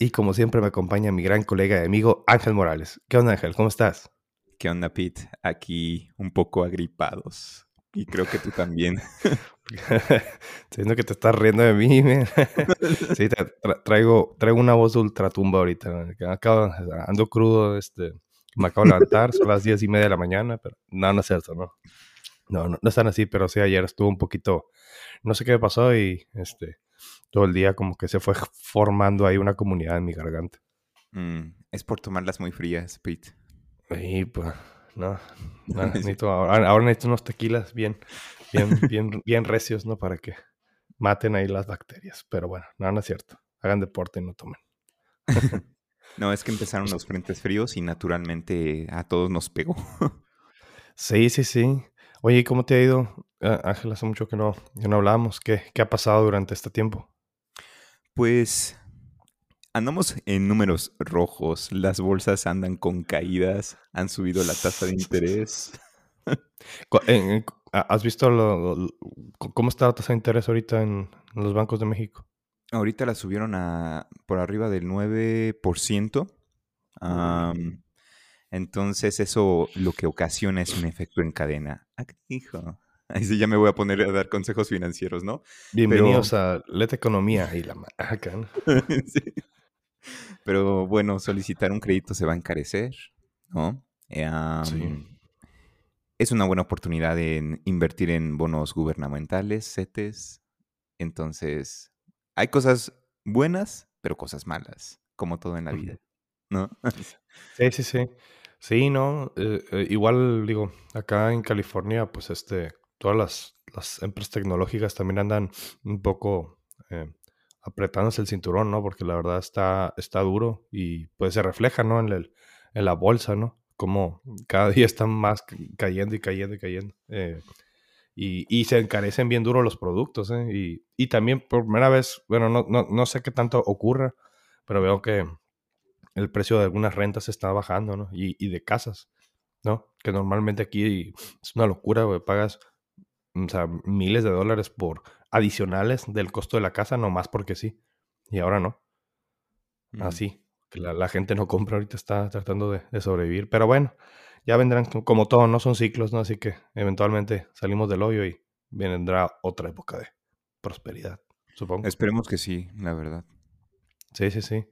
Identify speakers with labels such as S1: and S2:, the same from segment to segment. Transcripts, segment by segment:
S1: Y como siempre me acompaña mi gran colega y amigo Ángel Morales. ¿Qué onda Ángel? ¿Cómo estás?
S2: ¿Qué onda Pete? Aquí un poco agripados. Y creo que tú también.
S1: Siento que te estás riendo de mí. sí, traigo, traigo una voz ultratumba ahorita. Acabo, ando crudo, este, me acabo de levantar, son las diez y media de la mañana, pero no, no es cierto, ¿no? No, no, no están así, pero sí, ayer estuvo un poquito, no sé qué me pasó y este, todo el día como que se fue formando ahí una comunidad en mi garganta.
S2: Mm, es por tomarlas muy frías, Pete.
S1: Y pues, no, necesito, ahora, necesito unos tequilas bien, bien, bien, bien recios, ¿no? Para que maten ahí las bacterias. Pero bueno, no, no es cierto. Hagan deporte y no tomen.
S2: no, es que empezaron los frentes fríos y naturalmente a todos nos pegó.
S1: sí, sí, sí. Oye, ¿cómo te ha ido? Ah, Ángel, hace mucho que no, que no hablábamos. ¿Qué, ¿Qué ha pasado durante este tiempo?
S2: Pues andamos en números rojos, las bolsas andan con caídas, han subido la tasa de interés.
S1: ¿Has visto cómo está la tasa de interés ahorita en los bancos de México?
S2: Ahorita la subieron a por arriba del 9%. Entonces eso lo que ocasiona es un efecto en cadena. Ah, hijo. Ahí sí ya me voy a poner a dar consejos financieros, ¿no?
S1: Bienvenidos a Leta Economía y la Maca, ¿no?
S2: Pero bueno, solicitar un crédito se va a encarecer, ¿no? Es una buena oportunidad en invertir en bonos gubernamentales, CETES. Entonces, hay cosas buenas, pero cosas malas, como todo en la vida, ¿no?
S1: sí, sí, sí. Sí, no, eh, eh, igual digo, acá en California, pues este, todas las, las empresas tecnológicas también andan un poco eh, apretándose el cinturón, ¿no? Porque la verdad está, está duro y pues se refleja, ¿no? En, el, en la bolsa, ¿no? Como cada día están más cayendo y cayendo y cayendo. Y, y, se encarecen bien duro los productos, ¿eh? Y, y también por primera vez, bueno, no, no, no, sé qué tanto ocurra, pero veo que el precio de algunas rentas está bajando, ¿no? Y, y de casas, ¿no? Que normalmente aquí es una locura, güey, pagas o sea, miles de dólares por adicionales del costo de la casa, nomás porque sí. Y ahora no. Mm. Así. Que la, gente no compra, ahorita está tratando de, sobrevivir. Pero bueno, ya vendrán como todo, no son ciclos, ¿no? Así que eventualmente salimos del hoyo y vendrá otra época de prosperidad, supongo.
S2: Esperemos que sí, la verdad.
S1: Sí, sí, sí.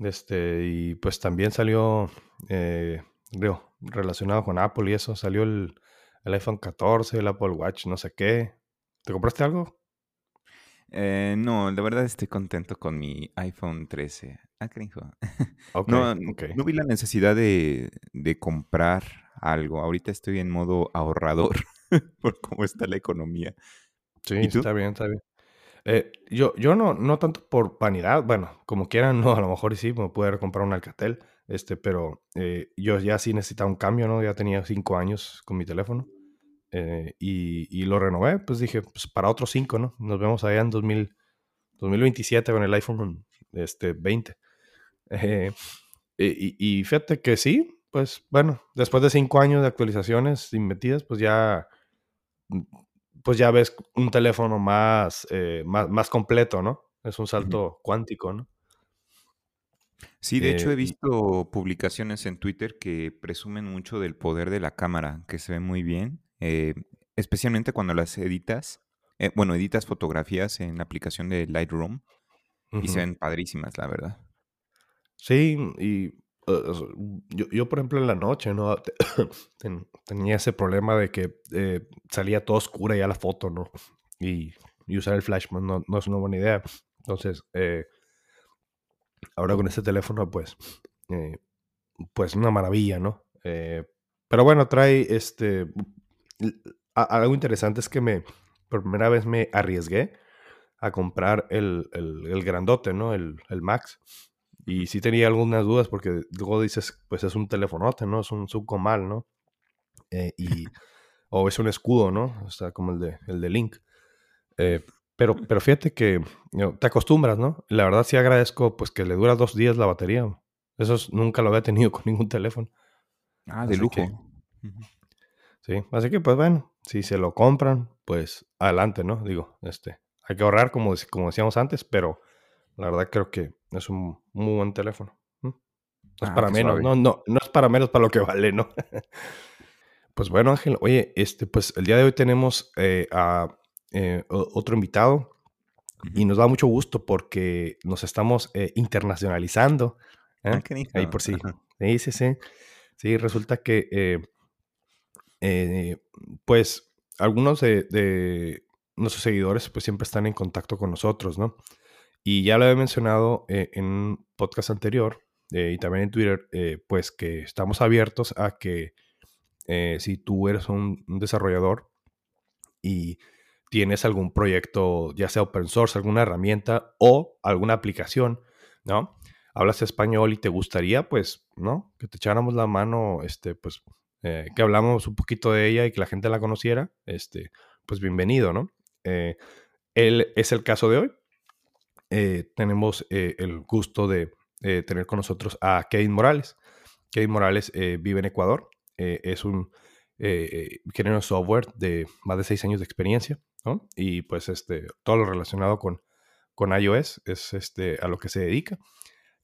S1: Este, y pues también salió, eh, relacionado con Apple y eso, salió el, el iPhone 14, el Apple Watch, no sé qué. ¿Te compraste algo?
S2: Eh, no, la verdad estoy contento con mi iPhone 13. Ah, cariño. no, no, vi la necesidad de, comprar algo. Ahorita estoy en modo ahorrador por cómo está la economía.
S1: Sí, está bien, está bien. Eh, yo, yo no, no tanto por vanidad, bueno, como quieran, no, a lo mejor sí, me pude comprar un Alcatel, este, pero eh, yo ya sí necesitaba un cambio, ¿no? Ya tenía cinco años con mi teléfono. Eh, y, lo renové, pues dije, pues para otros cinco, ¿no? Nos vemos allá en 2000, 2027 con el iPhone este, 20. Eh, y, fíjate que sí, pues bueno, después de cinco años de actualizaciones metidas, pues ya, pues ya ves un teléfono más, eh, más, más, completo, ¿no? Es un salto cuántico, ¿no?
S2: Sí, de hecho he visto publicaciones en Twitter que presumen mucho del poder de la cámara, que se ve muy bien eh, especialmente cuando las editas, eh, bueno, editas fotografías en la aplicación de Lightroom y se ven padrísimas, la verdad.
S1: Sí, y yo, por ejemplo, en la noche, ¿no? tenía ese problema de que eh, salía todo oscura ya la foto, ¿no? Y, usar el flash pues, no, no, es una buena idea. Entonces, ahora con este teléfono, pues, pues una maravilla, ¿no? pero bueno, trae este algo interesante es que me, por primera vez me arriesgué a comprar el, el, grandote, ¿no? El, el, Max. Y sí tenía algunas dudas porque luego dices, pues es un telefonote, ¿no? Es un subcomal, ¿no? Eh, y, o es un escudo, ¿no? O sea, como el de, el de Link. Eh, pero, pero fíjate que te acostumbras, ¿no? La verdad sí agradezco pues que le dura dos días la batería. Eso nunca lo había tenido con ningún teléfono.
S2: Ah, de lujo.
S1: sí, así que pues bueno, si se lo compran, pues adelante, ¿no? Digo, este, hay que ahorrar como, como decíamos antes, pero la verdad creo que es un muy buen teléfono. No es ah, para menos, no, no, no es para menos para lo que vale, ¿no? pues bueno, Ángel, oye, este, pues el día de hoy tenemos eh, a eh, otro invitado y nos da mucho gusto porque nos estamos eh, internacionalizando.
S2: Ah,
S1: Ahí por sí. Sí, sí, sí. Sí, resulta que, pues, algunos de, de, nuestros seguidores, pues, siempre están en contacto con nosotros, ¿no? Y ya lo he mencionado eh, en un podcast anterior eh, y también en Twitter, eh, pues que estamos abiertos a que si tú eres un, desarrollador y tienes algún proyecto, ya sea open source, alguna herramienta o alguna aplicación, ¿no? Hablas español y te gustaría, pues, ¿no? Que te echáramos la mano, este, pues, que hablamos un poquito de ella y que la gente la conociera, este, pues bienvenido, ¿no? él es el caso de hoy. Eh, tenemos eh, el gusto de eh, tener con nosotros a Kevin Morales. Kevin Morales vive en Ecuador, es un ingeniero de software de más de seis años de experiencia, ¿no? Y pues este, todo lo relacionado con, con iOS es este, a lo que se dedica.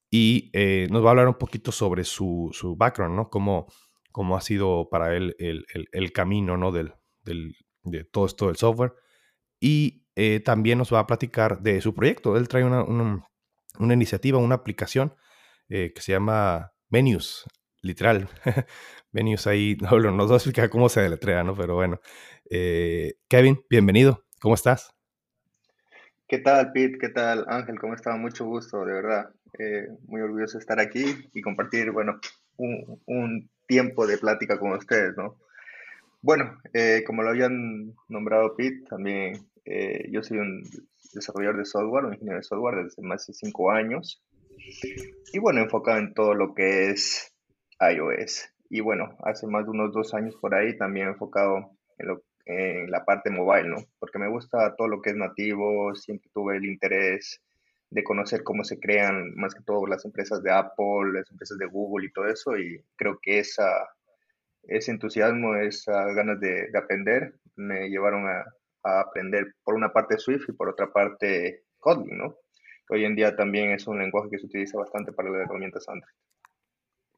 S1: Y nos va a hablar un poquito sobre su, su background, ¿no? Cómo, cómo, ha sido para él el, el, el camino, ¿no? Del, del, de todo esto del software. Y eh, también nos va a platicar de su proyecto. Él trae una, una, iniciativa, una aplicación eh, que se llama Menus, literal. Menus ahí, no, nos va a explicar cómo se deletrea, ¿no? Pero bueno. Eh, Kevin, bienvenido. ¿Cómo estás?
S3: ¿Qué tal, Pete? ¿Qué tal, Ángel? ¿Cómo está? Mucho gusto, de verdad. muy orgulloso de estar aquí y compartir, bueno, un, un tiempo de plática con ustedes, ¿no? Bueno, como lo habían nombrado Pete, también eh, yo soy un desarrollador de software, un ingeniero de software desde más de cinco años. Y bueno, enfocado en todo lo que es iOS. Y bueno, hace más de unos dos años por ahí también enfocado en, lo, en la parte mobile, ¿no? Porque me gusta todo lo que es nativo, siempre tuve el interés de conocer cómo se crean más que todo las empresas de Apple, las empresas de Google y todo eso. Y creo que esa, ese entusiasmo, esas ganas de, de aprender me llevaron a, aprender por una parte Swift y por otra parte Kotlin, ¿no? hoy en día también es un lenguaje que se utiliza bastante para las herramientas Android.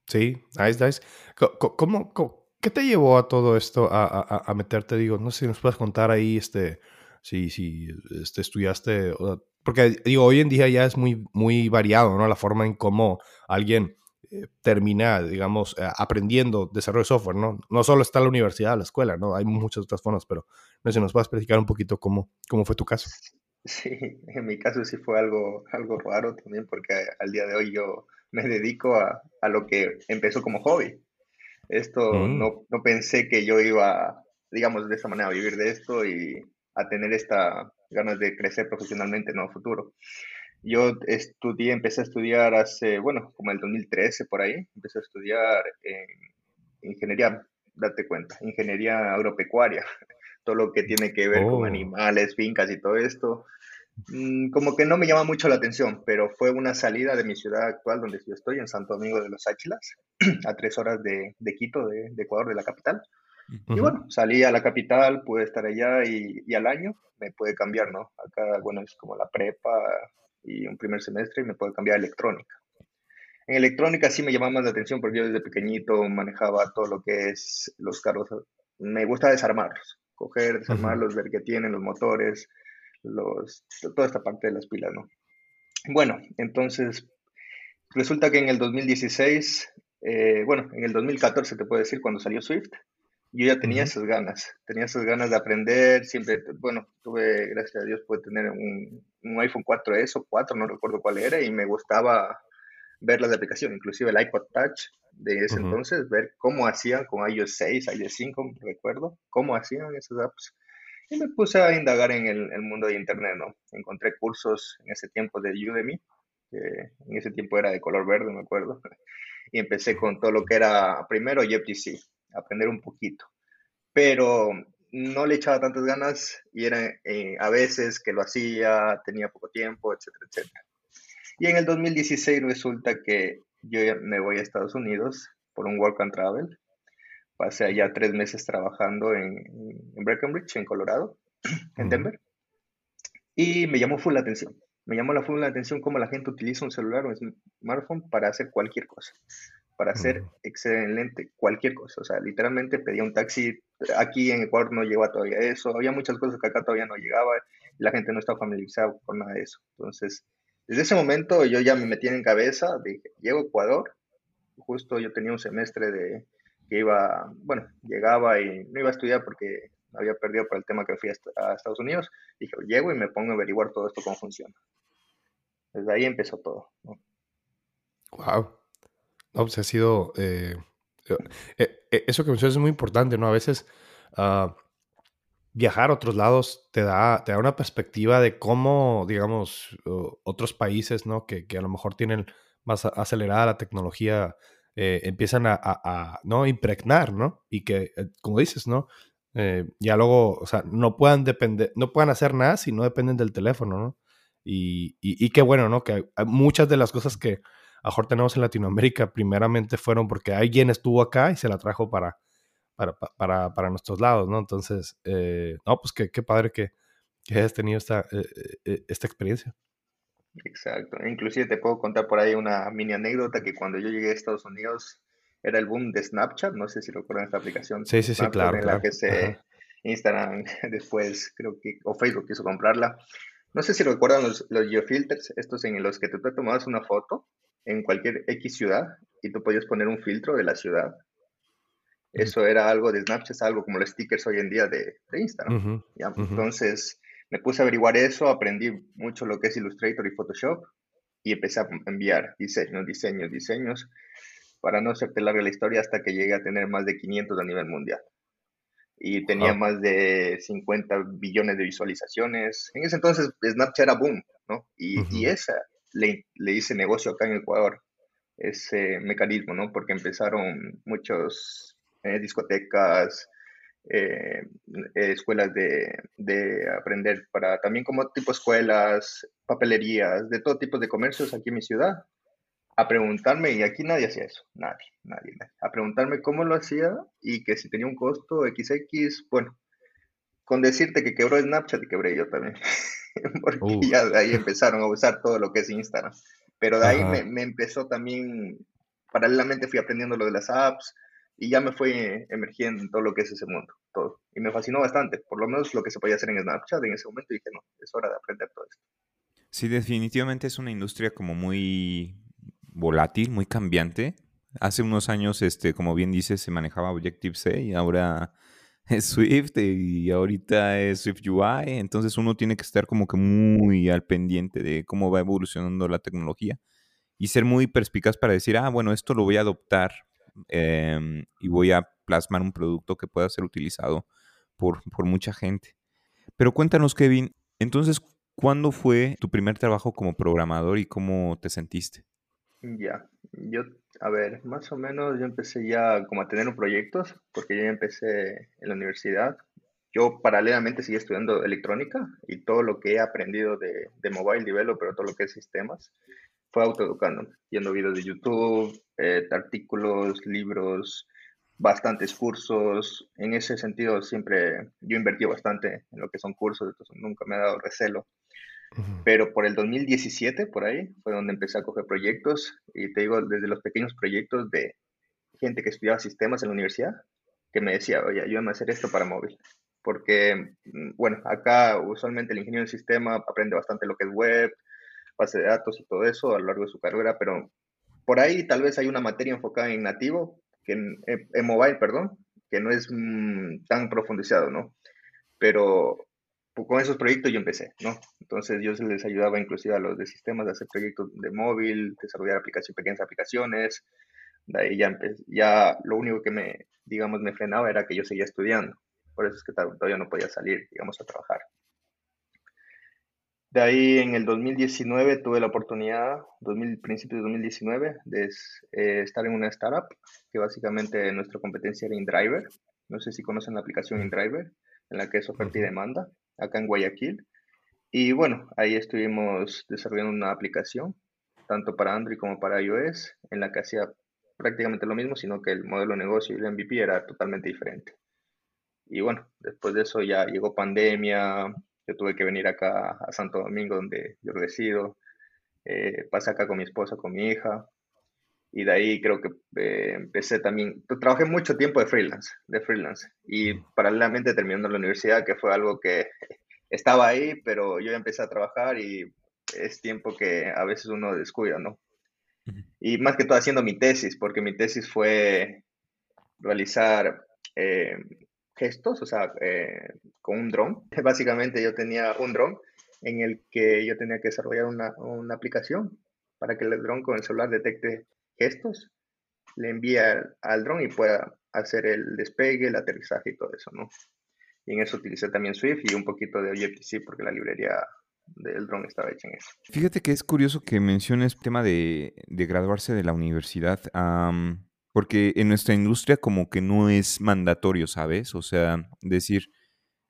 S1: Sí, nice, nice. ¿Cómo, qué te llevó a todo esto, a, meterte? Digo, no sé si nos puedes contar ahí, este, si, si este, estudiaste, porque digo, hoy en día ya es muy, muy variado, ¿no? La forma en cómo alguien termina, digamos, eh, aprendiendo desarrollo de software, ¿no? No solo está la universidad, la escuela, ¿no? Hay muchas otras formas, pero no sé si nos puedes platicar un poquito cómo, cómo fue tu caso.
S3: Sí, en mi caso sí fue algo, algo raro también, porque al día de hoy yo me dedico a, a lo que empezó como hobby. Esto mm. no, no pensé que yo iba, digamos, de esa manera a vivir de esto y a tener esta ganas de crecer profesionalmente en el futuro. Yo estudié, empecé a estudiar hace, bueno, como el 2013 por ahí, empecé a estudiar en ingeniería, date cuenta, ingeniería agropecuaria, todo lo que tiene que ver con oh. animales, fincas y todo esto. Mm, como que no me llama mucho la atención, pero fue una salida de mi ciudad actual, donde yo estoy, en Santo Domingo de los Áchilas, a tres horas de, de Quito, de, de, Ecuador, de la capital. Y bueno, salí a la capital, pude estar allá y, y, al año me puede cambiar, ¿no? Acá, bueno, es como la prepa, y un primer semestre y me puedo cambiar a electrónica. En electrónica sí me llamaba más la atención porque yo desde pequeñito manejaba todo lo que es los carros. Me gusta desarmarlos, coger, desarmarlos, ver qué tienen los motores, los, toda esta parte de las pilas, ¿no? Bueno, entonces resulta que en el 2016, eh, bueno, en el 2014 te puedo decir cuando salió Swift, yo ya tenía esas ganas, tenía esas ganas de aprender, siempre, bueno, tuve, gracias a Dios, pude tener un, un iPhone 4S o 4, no recuerdo cuál era, y me gustaba ver las aplicaciones, inclusive el iPod Touch de ese entonces, ver cómo hacían con iOS 6, iOS 5, recuerdo, cómo hacían esas apps. Y me puse a indagar en el, el, mundo de Internet, ¿no? Encontré cursos en ese tiempo de Udemy que en ese tiempo era de color verde, me acuerdo. Y empecé con todo lo que era primero YPC, aprender un poquito. Pero no le echaba tantas ganas y era eh, a veces que lo hacía, tenía poco tiempo, etcétera, etcétera. Y en el 2016 resulta que yo me voy a Estados Unidos por un work and travel. Pasé allá tres meses trabajando en, en Breckenridge, en Colorado, en Denver. Y me llamó full la atención. Me llamó la full la atención cómo la gente utiliza un celular o un smartphone para hacer cualquier cosa. Para hacer excelente cualquier cosa. O sea, literalmente pedía un taxi. Aquí en Ecuador no llegaba todavía eso. Había muchas cosas que acá todavía no llegaba. Y la gente no estaba familiarizada con nada de eso. Entonces, desde ese momento yo ya me metí en cabeza, dije, llego a Ecuador, justo yo tenía un semestre de que iba, bueno, llegaba y no iba a estudiar porque había perdido por el tema que fui a, Estados Unidos, dije, llego y me pongo a averiguar todo esto cómo funciona. Desde ahí empezó todo.
S1: Wow. No, ha sido... Eso que mencionas es muy importante, ¿no? A veces... Ah, viajar a otros lados te da, te da una perspectiva de cómo, digamos, otros países, ¿no? Que, a lo mejor tienen más acelerada la tecnología, eh, empiezan a, ¿no? Impregnar, ¿no? Y que, eh, como dices, ¿no? Eh, ya luego, o sea, no puedan depender, no puedan hacer nada si no dependen del teléfono, ¿no? Y, y, qué bueno, ¿no? Que muchas de las cosas que a mejor tenemos en Latinoamérica primeramente fueron porque alguien estuvo acá y se la trajo para, para, para, para nuestros lados, ¿no? Entonces, eh, no, pues qué, qué padre que, que, hayas tenido esta, eh, eh, esta experiencia.
S3: Exacto. Inclusive te puedo contar por ahí una mini anécdota que cuando yo llegué a Estados Unidos era el boom de Snapchat, no sé si recuerdan esta aplicación.
S1: Sí, sí, sí, claro.
S3: En la que se Instagram después, creo que, o Facebook quiso comprarla. No sé si recuerdan los, los geofilters, estos en los que tú te tomabas una foto en cualquier X ciudad y tú podías poner un filtro de la ciudad eso era algo de Snapchat, algo como los stickers hoy en día de, Instagram. Entonces me puse a averiguar eso, aprendí mucho lo que es Illustrator y Photoshop y empecé a enviar diseños, diseños, diseños, para no hacerte larga la historia hasta que llegué a tener más de 500 a nivel mundial. Y tenía más de 50 billones de visualizaciones. En ese entonces Snapchat era boom, ¿no? Y, y esa le, le hice negocio acá en Ecuador, ese mecanismo, ¿no? Porque empezaron muchos eh, discotecas, eh, escuelas de, aprender para también como tipo escuelas, papelerías, de todo tipo de comercios aquí en mi ciudad, a preguntarme, y aquí nadie hacía eso, nadie, nadie, a preguntarme cómo lo hacía y que si tenía un costo XX, bueno, con decirte que quebró Snapchat y quebré yo también, porque ya de ahí empezaron a usar todo lo que es Instagram, pero de ahí me, me empezó también, paralelamente fui aprendiendo lo de las apps, y ya me fui emergiendo en todo lo que es ese mundo, todo. Y me fascinó bastante, por lo menos lo que se podía hacer en Snapchat en ese momento, y dije, no, es hora de aprender todo esto.
S2: Sí, definitivamente es una industria como muy volátil, muy cambiante. Hace unos años, este, como bien dices, se manejaba Objective-C y ahora es Swift y ahorita es Swift UI. Entonces uno tiene que estar como que muy al pendiente de cómo va evolucionando la tecnología y ser muy perspicaz para decir, ah, bueno, esto lo voy a adoptar Em, y voy a plasmar un producto que pueda ser utilizado por, por mucha gente. Pero cuéntanos, Kevin, entonces, ¿cuándo fue tu primer trabajo como programador y cómo te sentiste?
S3: Ya, yo, a ver, más o menos yo empecé ya como a tener proyectos, porque yo ya empecé en la universidad. Yo paralelamente seguí estudiando electrónica y todo lo que he aprendido de, de mobile developer, todo lo que es sistemas, fue autoeducando, viendo videos de YouTube, eh, artículos, libros, bastantes cursos. En ese sentido, siempre yo invertí bastante en lo que son cursos, entonces nunca me ha dado recelo. Pero por el 2017, por ahí, fue donde empecé a coger proyectos y te digo, desde los pequeños proyectos de gente que estudiaba sistemas en la universidad, que me decía, oye, ayúdame a hacer esto para móvil. Porque, mm, bueno, acá usualmente el ingeniero de sistema aprende bastante lo que es web, base de datos y todo eso a lo largo de su carrera, pero por ahí tal vez hay una materia enfocada en nativo, que en, mobile, perdón, que no es mm, tan profundizado, ¿no? Pero con esos proyectos yo empecé, ¿no? Entonces yo les ayudaba inclusive a los de sistemas a hacer proyectos de móvil, desarrollar aplicaciones, pequeñas aplicaciones. De ahí ya, ya lo único que me, digamos, me frenaba era que yo seguía estudiando. Por eso es que todavía no podía salir, digamos, a trabajar. De ahí en el 2019 tuve la oportunidad, 2000, principios de 2019, de eh, estar en una startup que básicamente nuestra competencia era InDriver. No sé si conocen la aplicación InDriver, en la que es oferta y demanda, acá en Guayaquil. Y bueno, ahí estuvimos desarrollando una aplicación, tanto para Android como para iOS, en la que hacía prácticamente lo mismo, sino que el modelo de negocio y el MVP era totalmente diferente. Y bueno, después de eso ya llegó pandemia, yo tuve que venir acá a Santo Domingo, donde yo resido, eh, pasé acá con mi esposa, con mi hija, y de ahí creo que eh, empecé también, trabajé mucho tiempo de freelance, de freelance, y paralelamente terminando la universidad, que fue algo que estaba ahí, pero yo ya empecé a trabajar y es tiempo que a veces uno descuida, ¿no? Y más que todo haciendo mi tesis, porque mi tesis fue realizar eh, gestos, o sea, eh, con un dron. Básicamente yo tenía un dron en el que yo tenía que desarrollar una, una aplicación para que el dron con el celular detecte gestos, le envíe al, dron y pueda hacer el despegue, el aterrizaje y todo eso, ¿no? Y en eso utilicé también Swift y un poquito de Objective-C porque la librería del dron estaba hecha en eso.
S2: Fíjate que es curioso que menciones el tema de, de graduarse de la universidad. Porque en nuestra industria como que no es mandatorio, ¿sabes? O sea, decir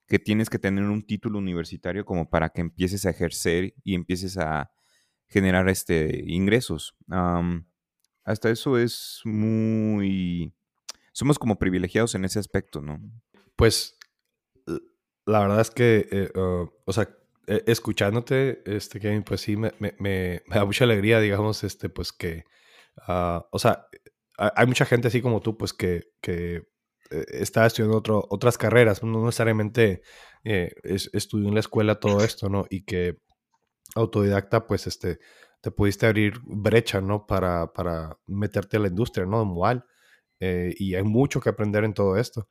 S2: que tienes que tener un título universitario como para que empieces a ejercer y empieces a generar este ingresos. Hasta eso es muy... Somos como privilegiados en ese aspecto, ¿no?
S1: Pues la verdad es que, eh, o sea, e, escuchándote, este, Kevin, pues sí, me, da mucha alegría, digamos, este, pues que, ah, o sea, hay mucha gente así como tú, pues que, que eh, está estudiando otro, otras carreras, no necesariamente eh, estudió en la escuela todo esto, ¿no? Y que autodidacta, pues, este, te pudiste abrir brecha, ¿no? Para, para meterte a la industria, ¿no? Mobile. Eh, y hay mucho que aprender en todo esto.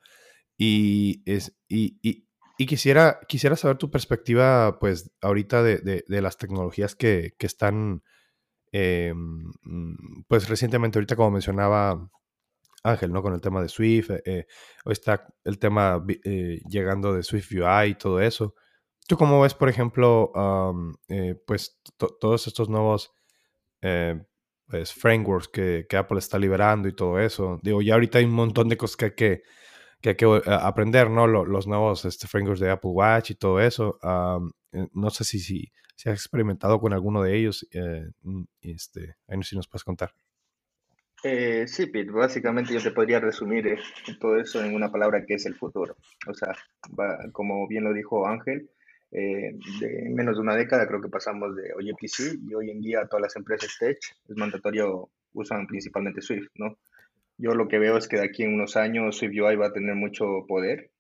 S1: Y, es, y, y, quisiera, quisiera saber tu perspectiva, pues, ahorita de, de, de las tecnologías que, que están eh, mm, pues recientemente, ahorita como mencionaba Ángel, ¿no? Con el tema de Swift, eh, eh está el tema eh, llegando de Swift UI y todo eso. ¿Tú cómo ves, por ejemplo, pues todos estos nuevos pues, frameworks que, Apple está liberando y todo eso? Digo, ya ahorita hay un montón de cosas que hay que, hay que aprender, ¿no? Los, nuevos este, frameworks de Apple Watch y todo eso. no sé si, si, has experimentado con alguno de ellos, eh, mm, este, ahí no sé si nos puedes contar.
S3: Eh, sí, Pete, básicamente yo te podría resumir eh, todo eso en una palabra que es el futuro. O sea, como bien lo dijo Ángel, de menos de una década creo que pasamos de OJPC y hoy en día todas las empresas tech es mandatorio, usan principalmente Swift, ¿no? Yo lo que veo es que de aquí en unos años Swift UI va a tener mucho poder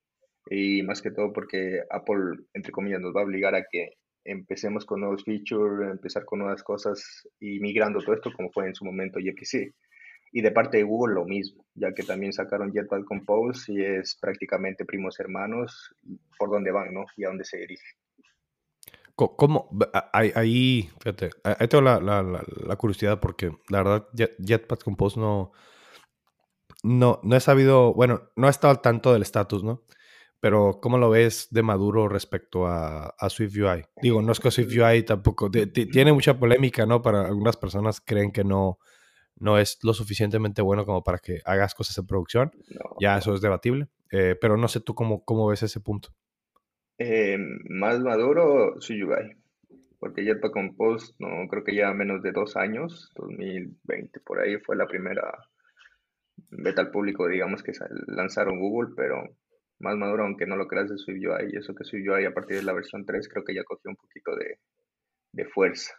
S3: y más que todo porque Apple, entre comillas, nos va a obligar a que empecemos con nuevos features, empezar con nuevas cosas y migrando todo esto como fue en su momento JPC. Y de parte de Google lo mismo, ya que también sacaron Jetpack Compose y es prácticamente primos hermanos por dónde van, ¿no? Y a dónde se dirigen.
S1: ¿Cómo? Ahí, fíjate, ahí tengo la, la, la, curiosidad porque la verdad Jetpack Compose no, no, no he sabido, bueno, no he estado al tanto del estatus, ¿no? Pero, ¿cómo lo ves de maduro respecto a, a Swift UI? Digo, no es que Swift UI tampoco tiene mucha polémica, ¿no? Para algunas personas creen que no, no es lo suficientemente bueno como para que hagas cosas en producción. Ya eso es debatible. Eh, pero no sé tú cómo, cómo ves ese punto.
S3: Eh, más maduro, UI. Porque Jetpack Compose, no creo que ya menos de dos años, 2020 por ahí fue la primera beta al público, digamos, que lanzaron Google, pero más maduro, aunque no lo creas de SwiftUI. Y eso que SwiftUI a partir de la versión 3 creo que ya cogió un poquito de, de fuerza.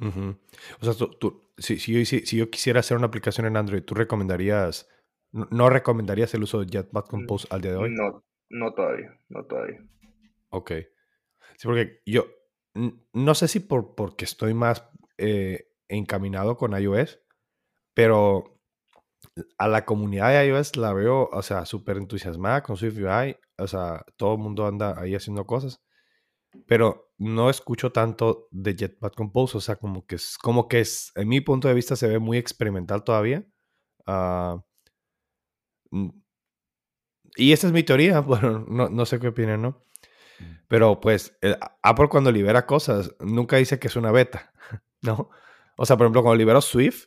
S1: O sea, tú, si, si, si, yo quisiera hacer una aplicación en Android, ¿tú recomendarías, no, recomendarías el uso de Jetpack Compose al día de hoy?
S3: No, no todavía, no todavía.
S1: Ok. Sí, porque yo no sé si por, porque estoy más eh, encaminado con iOS, pero a la comunidad de iOS la veo, o sea, súper entusiasmada con SwiftUI. O sea, todo el mundo anda ahí haciendo cosas. Pero no escucho tanto de Jetpack Compose. O sea, como que es, como que es, en mi punto de vista, se ve muy experimental todavía. Ah, y esa es mi teoría. Bueno, no, no sé qué opinan, ¿no? Pero pues eh, Apple cuando libera cosas nunca dice que es una beta, ¿no? O sea, por ejemplo, cuando liberó Swift,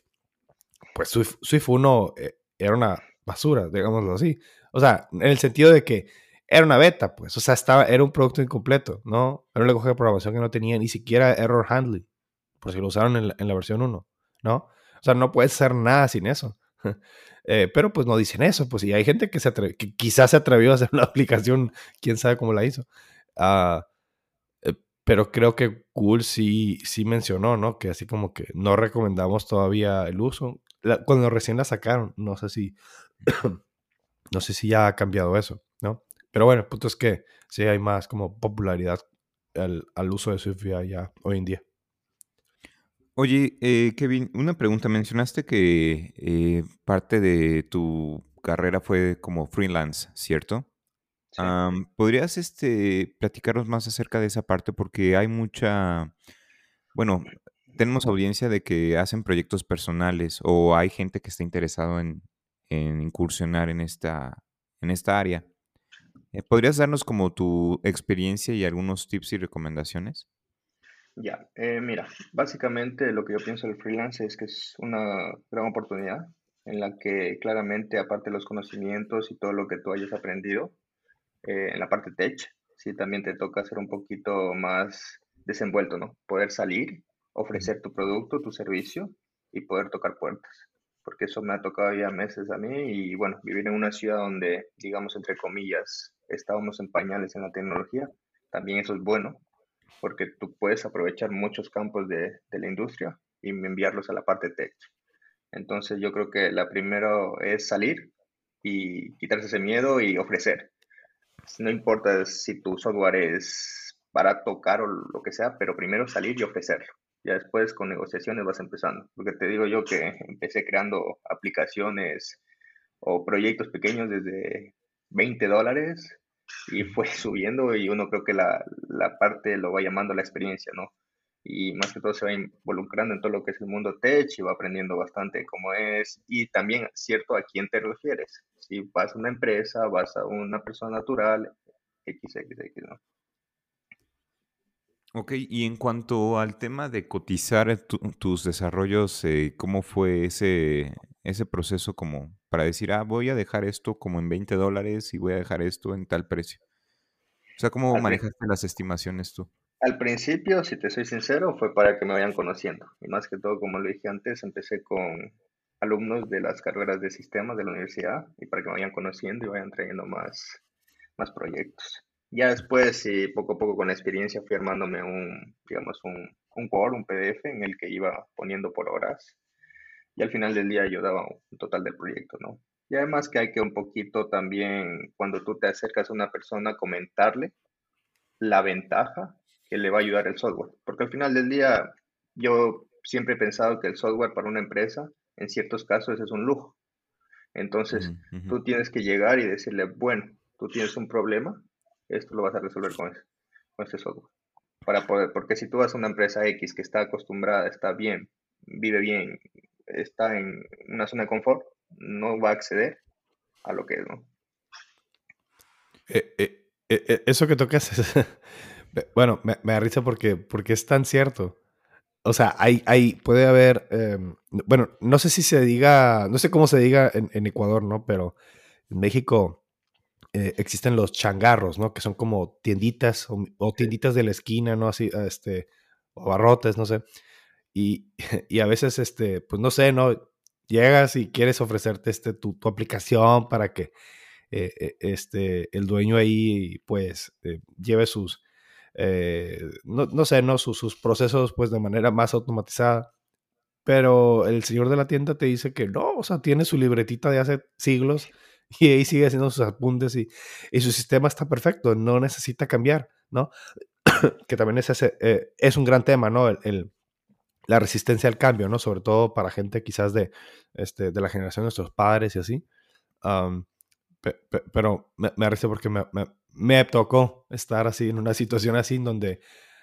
S1: pues Swift, Swift 1 eh, era una basura, digámoslo así. O sea, en el sentido de que era una beta, pues. O sea, estaba, era un producto incompleto, ¿no? Era un lenguaje de programación que no tenía ni siquiera error handling, por si lo usaron en la, versión 1, ¿no? O sea, no puedes hacer nada sin eso. Eh, pero pues no dicen eso, pues y hay gente que, se que quizás se atrevió a hacer una aplicación, quién sabe cómo la hizo. Eh, pero creo que Google sí, sí mencionó, ¿no? Que así como que no recomendamos todavía el uso. cuando recién la sacaron, no sé si, no sé si ya ha cambiado eso. Pero bueno, el punto es que sí hay más como popularidad al, al uso de Swift ya hoy en día.
S2: Oye, eh, Kevin, una pregunta. Mencionaste que eh, parte de tu carrera fue como freelance, ¿cierto? ¿podrías este, platicarnos más acerca de esa parte? Porque hay mucha, bueno, tenemos audiencia de que hacen proyectos personales o hay gente que está interesado en, incursionar en esta, en esta área. Eh, ¿Podrías darnos como tu experiencia y algunos tips y recomendaciones?
S3: Ya, eh, mira, básicamente lo que yo pienso del freelance es que es una gran oportunidad en la que claramente, aparte de los conocimientos y todo lo que tú hayas aprendido eh, en la parte tech, sí también te toca ser un poquito más desenvuelto, ¿no? Poder salir, ofrecer tu producto, tu servicio y poder tocar puertas. Porque eso me ha tocado ya meses a mí y bueno, vivir en una ciudad donde, digamos, entre comillas, estábamos en pañales en la tecnología, también eso es bueno porque tú puedes aprovechar muchos campos de, la industria y enviarlos a la parte tech. Entonces yo creo que la primero es salir y quitarse ese miedo y ofrecer. No importa si tu software es barato, caro, lo que sea, pero primero salir y ofrecerlo. Ya después con negociaciones vas empezando. Porque te digo yo que empecé creando aplicaciones o proyectos pequeños desde 20 dólares y fue subiendo y uno creo que la, la, parte lo va llamando la experiencia, ¿no? Y más que todo se va involucrando en todo lo que es el mundo tech y va aprendiendo bastante cómo es y también, cierto, a quién te refieres. Si vas a una empresa, vas a una persona natural, XXX, ¿no?
S2: Ok, y en cuanto al tema de cotizar tus desarrollos, eh, ¿cómo fue ese, ese proceso como para decir, ah, voy a dejar esto como en 20 dólares y voy a dejar esto en tal precio? O sea, ¿cómo manejaste las estimaciones tú?
S3: Al principio, si te soy sincero, fue para que me vayan conociendo. Y más que todo, como lo dije antes, empecé con alumnos de las carreras de sistemas de la universidad y para que me vayan conociendo y vayan trayendo más, más proyectos. Ya después, y poco a poco con la experiencia, fui armándome un, digamos, un, un Word, un PDF en el que iba poniendo por horas. Y al final del día yo daba un total del proyecto, ¿no? Y además que hay que un poquito también, cuando tú te acercas a una persona, comentarle la ventaja que le va a ayudar el software. Porque al final del día yo siempre he pensado que el software para una empresa, en ciertos casos, es un lujo. Entonces, tú tienes que llegar y decirle, bueno, tú tienes un problema, esto lo vas a resolver con, con este software. Para poder, porque si tú vas a una empresa X que está acostumbrada, está bien, vive bien, está en una zona de confort, no va a acceder a lo que es, ¿no?
S1: Eh, eh, eh, eso que tocas bueno, me, me, da risa porque, porque es tan cierto. O sea, hay, hay, puede haber, em, bueno, no sé si se diga, no sé cómo se diga en, en Ecuador, ¿no? Pero en México existen los changarros, ¿no? Que son como tienditas o, tienditas de la esquina, ¿no? Así, este, o barrotes, no sé. Y, y, a veces, este, pues no sé, ¿no? Llegas y quieres ofrecerte este, tu, tu aplicación para que eh, eh, este, el dueño ahí, pues, lleve sus, no, no, sé, ¿no? Sus, sus procesos, pues, de manera más automatizada pero el señor de la tienda te dice que no, o sea, tiene su libretita de hace siglos y ahí sigue haciendo sus apuntes y, y su sistema está perfecto, no necesita cambiar, ¿no? que también es, ese, eh, es un gran tema, ¿no? El, la resistencia al cambio, ¿no? Sobre todo para gente quizás de, este, de la generación de nuestros padres y así. pero me, me porque me, me, tocó estar así en una situación así en donde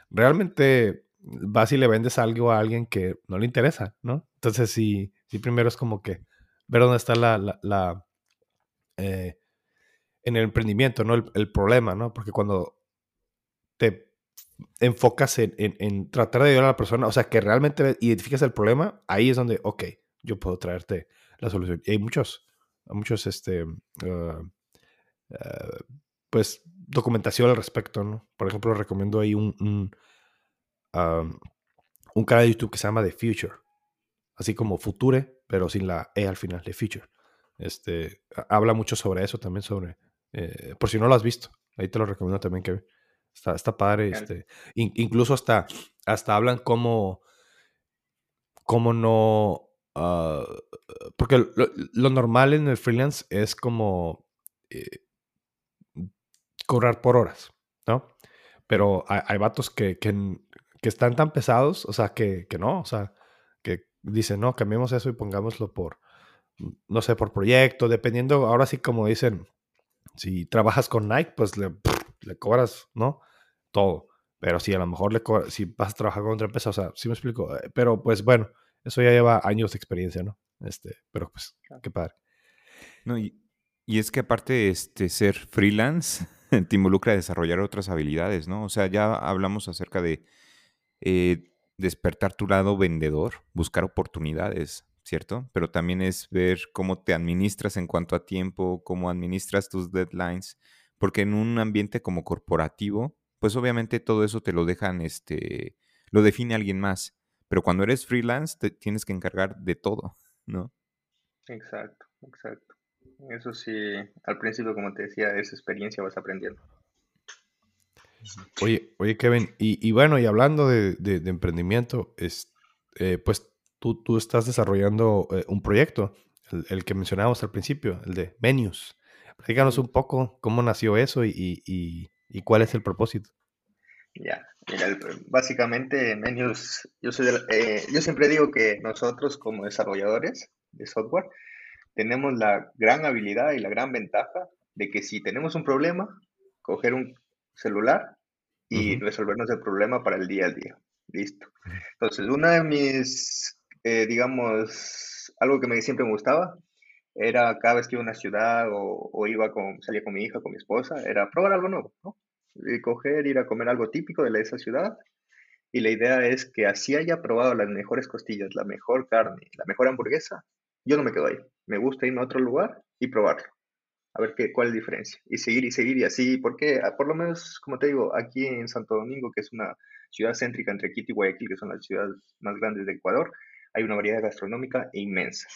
S1: realmente vas y le vendes algo a alguien que no le interesa, ¿no? Entonces sí, sí primero es como que ver dónde está la, la eh, en el emprendimiento, ¿no? El, problema, ¿no? Porque cuando te enfocas en, tratar de ayudar a la persona, o sea, que realmente identificas el problema, ahí es donde, ok, yo puedo traerte la solución. Y hay muchos, muchos, este, ah, ah, pues, documentación al respecto, ¿no? Por ejemplo, recomiendo ahí un, un, canal de YouTube que se llama The Future, así como Future, pero sin la E al final, The Future. Este, habla mucho sobre eso también, sobre, eh, por si no lo has visto, ahí te lo recomiendo también, que Está, está padre. Este, incluso hasta, hasta hablan como, como no... Ah, porque lo, normal en el freelance es como eh, cobrar por horas, ¿no? Pero hay, vatos que, que, están tan pesados, o sea, que, que no, o sea, que dicen, no, cambiemos eso y pongámoslo por, no sé, por proyecto, dependiendo, ahora sí como dicen, si trabajas con Nike, pues le, le cobras, ¿no? todo. Pero si a lo mejor le si vas a trabajar con otra empresa, o sea, sí me explico. Eh, pero pues bueno, eso ya lleva años de experiencia, ¿no? Este, pero pues, qué padre.
S2: No, y, es que aparte de este, ser freelance, te involucra a desarrollar otras habilidades, ¿no? O sea, ya hablamos acerca de eh, despertar tu lado vendedor, buscar oportunidades, ¿cierto? Pero también es ver cómo te administras en cuanto a tiempo, cómo administras tus deadlines, porque en un ambiente como corporativo, pues obviamente todo eso te lo dejan, este, lo define alguien más. Pero cuando eres freelance, te tienes que encargar de todo, ¿no?
S3: Exacto, exacto. Eso sí, al principio, como te decía, esa experiencia vas aprendiendo.
S1: Oye, oye Kevin, y, bueno, y hablando de, emprendimiento, es, eh, pues tú, tú, estás desarrollando eh, un proyecto, el, que mencionábamos al principio, el de Menus. Díganos un poco cómo nació eso y, ¿Y cuál es el propósito?
S3: Ya, mira, básicamente Menus, yo, soy eh, yo siempre digo que nosotros como desarrolladores de software tenemos la gran habilidad y la gran ventaja de que si tenemos un problema, coger un celular y resolvernos el problema para el día a día. Listo. Entonces, una de mis, eh, digamos, algo que me, siempre me gustaba era cada vez que iba a una ciudad o, iba con, salía con mi hija, con mi esposa, era probar algo nuevo, ¿no? Y coger, ir a comer algo típico de esa ciudad. Y la idea es que así haya probado las mejores costillas, la mejor carne, la mejor hamburguesa, yo no me quedo ahí. Me gusta irme a otro lugar y probarlo. A ver qué, cuál es la diferencia. Y seguir y seguir y así, porque ah, por lo menos, como te digo, aquí en Santo Domingo, que es una ciudad céntrica entre Quito y Guayaquil, que son las ciudades más grandes de Ecuador, hay una variedad gastronómica inmensa.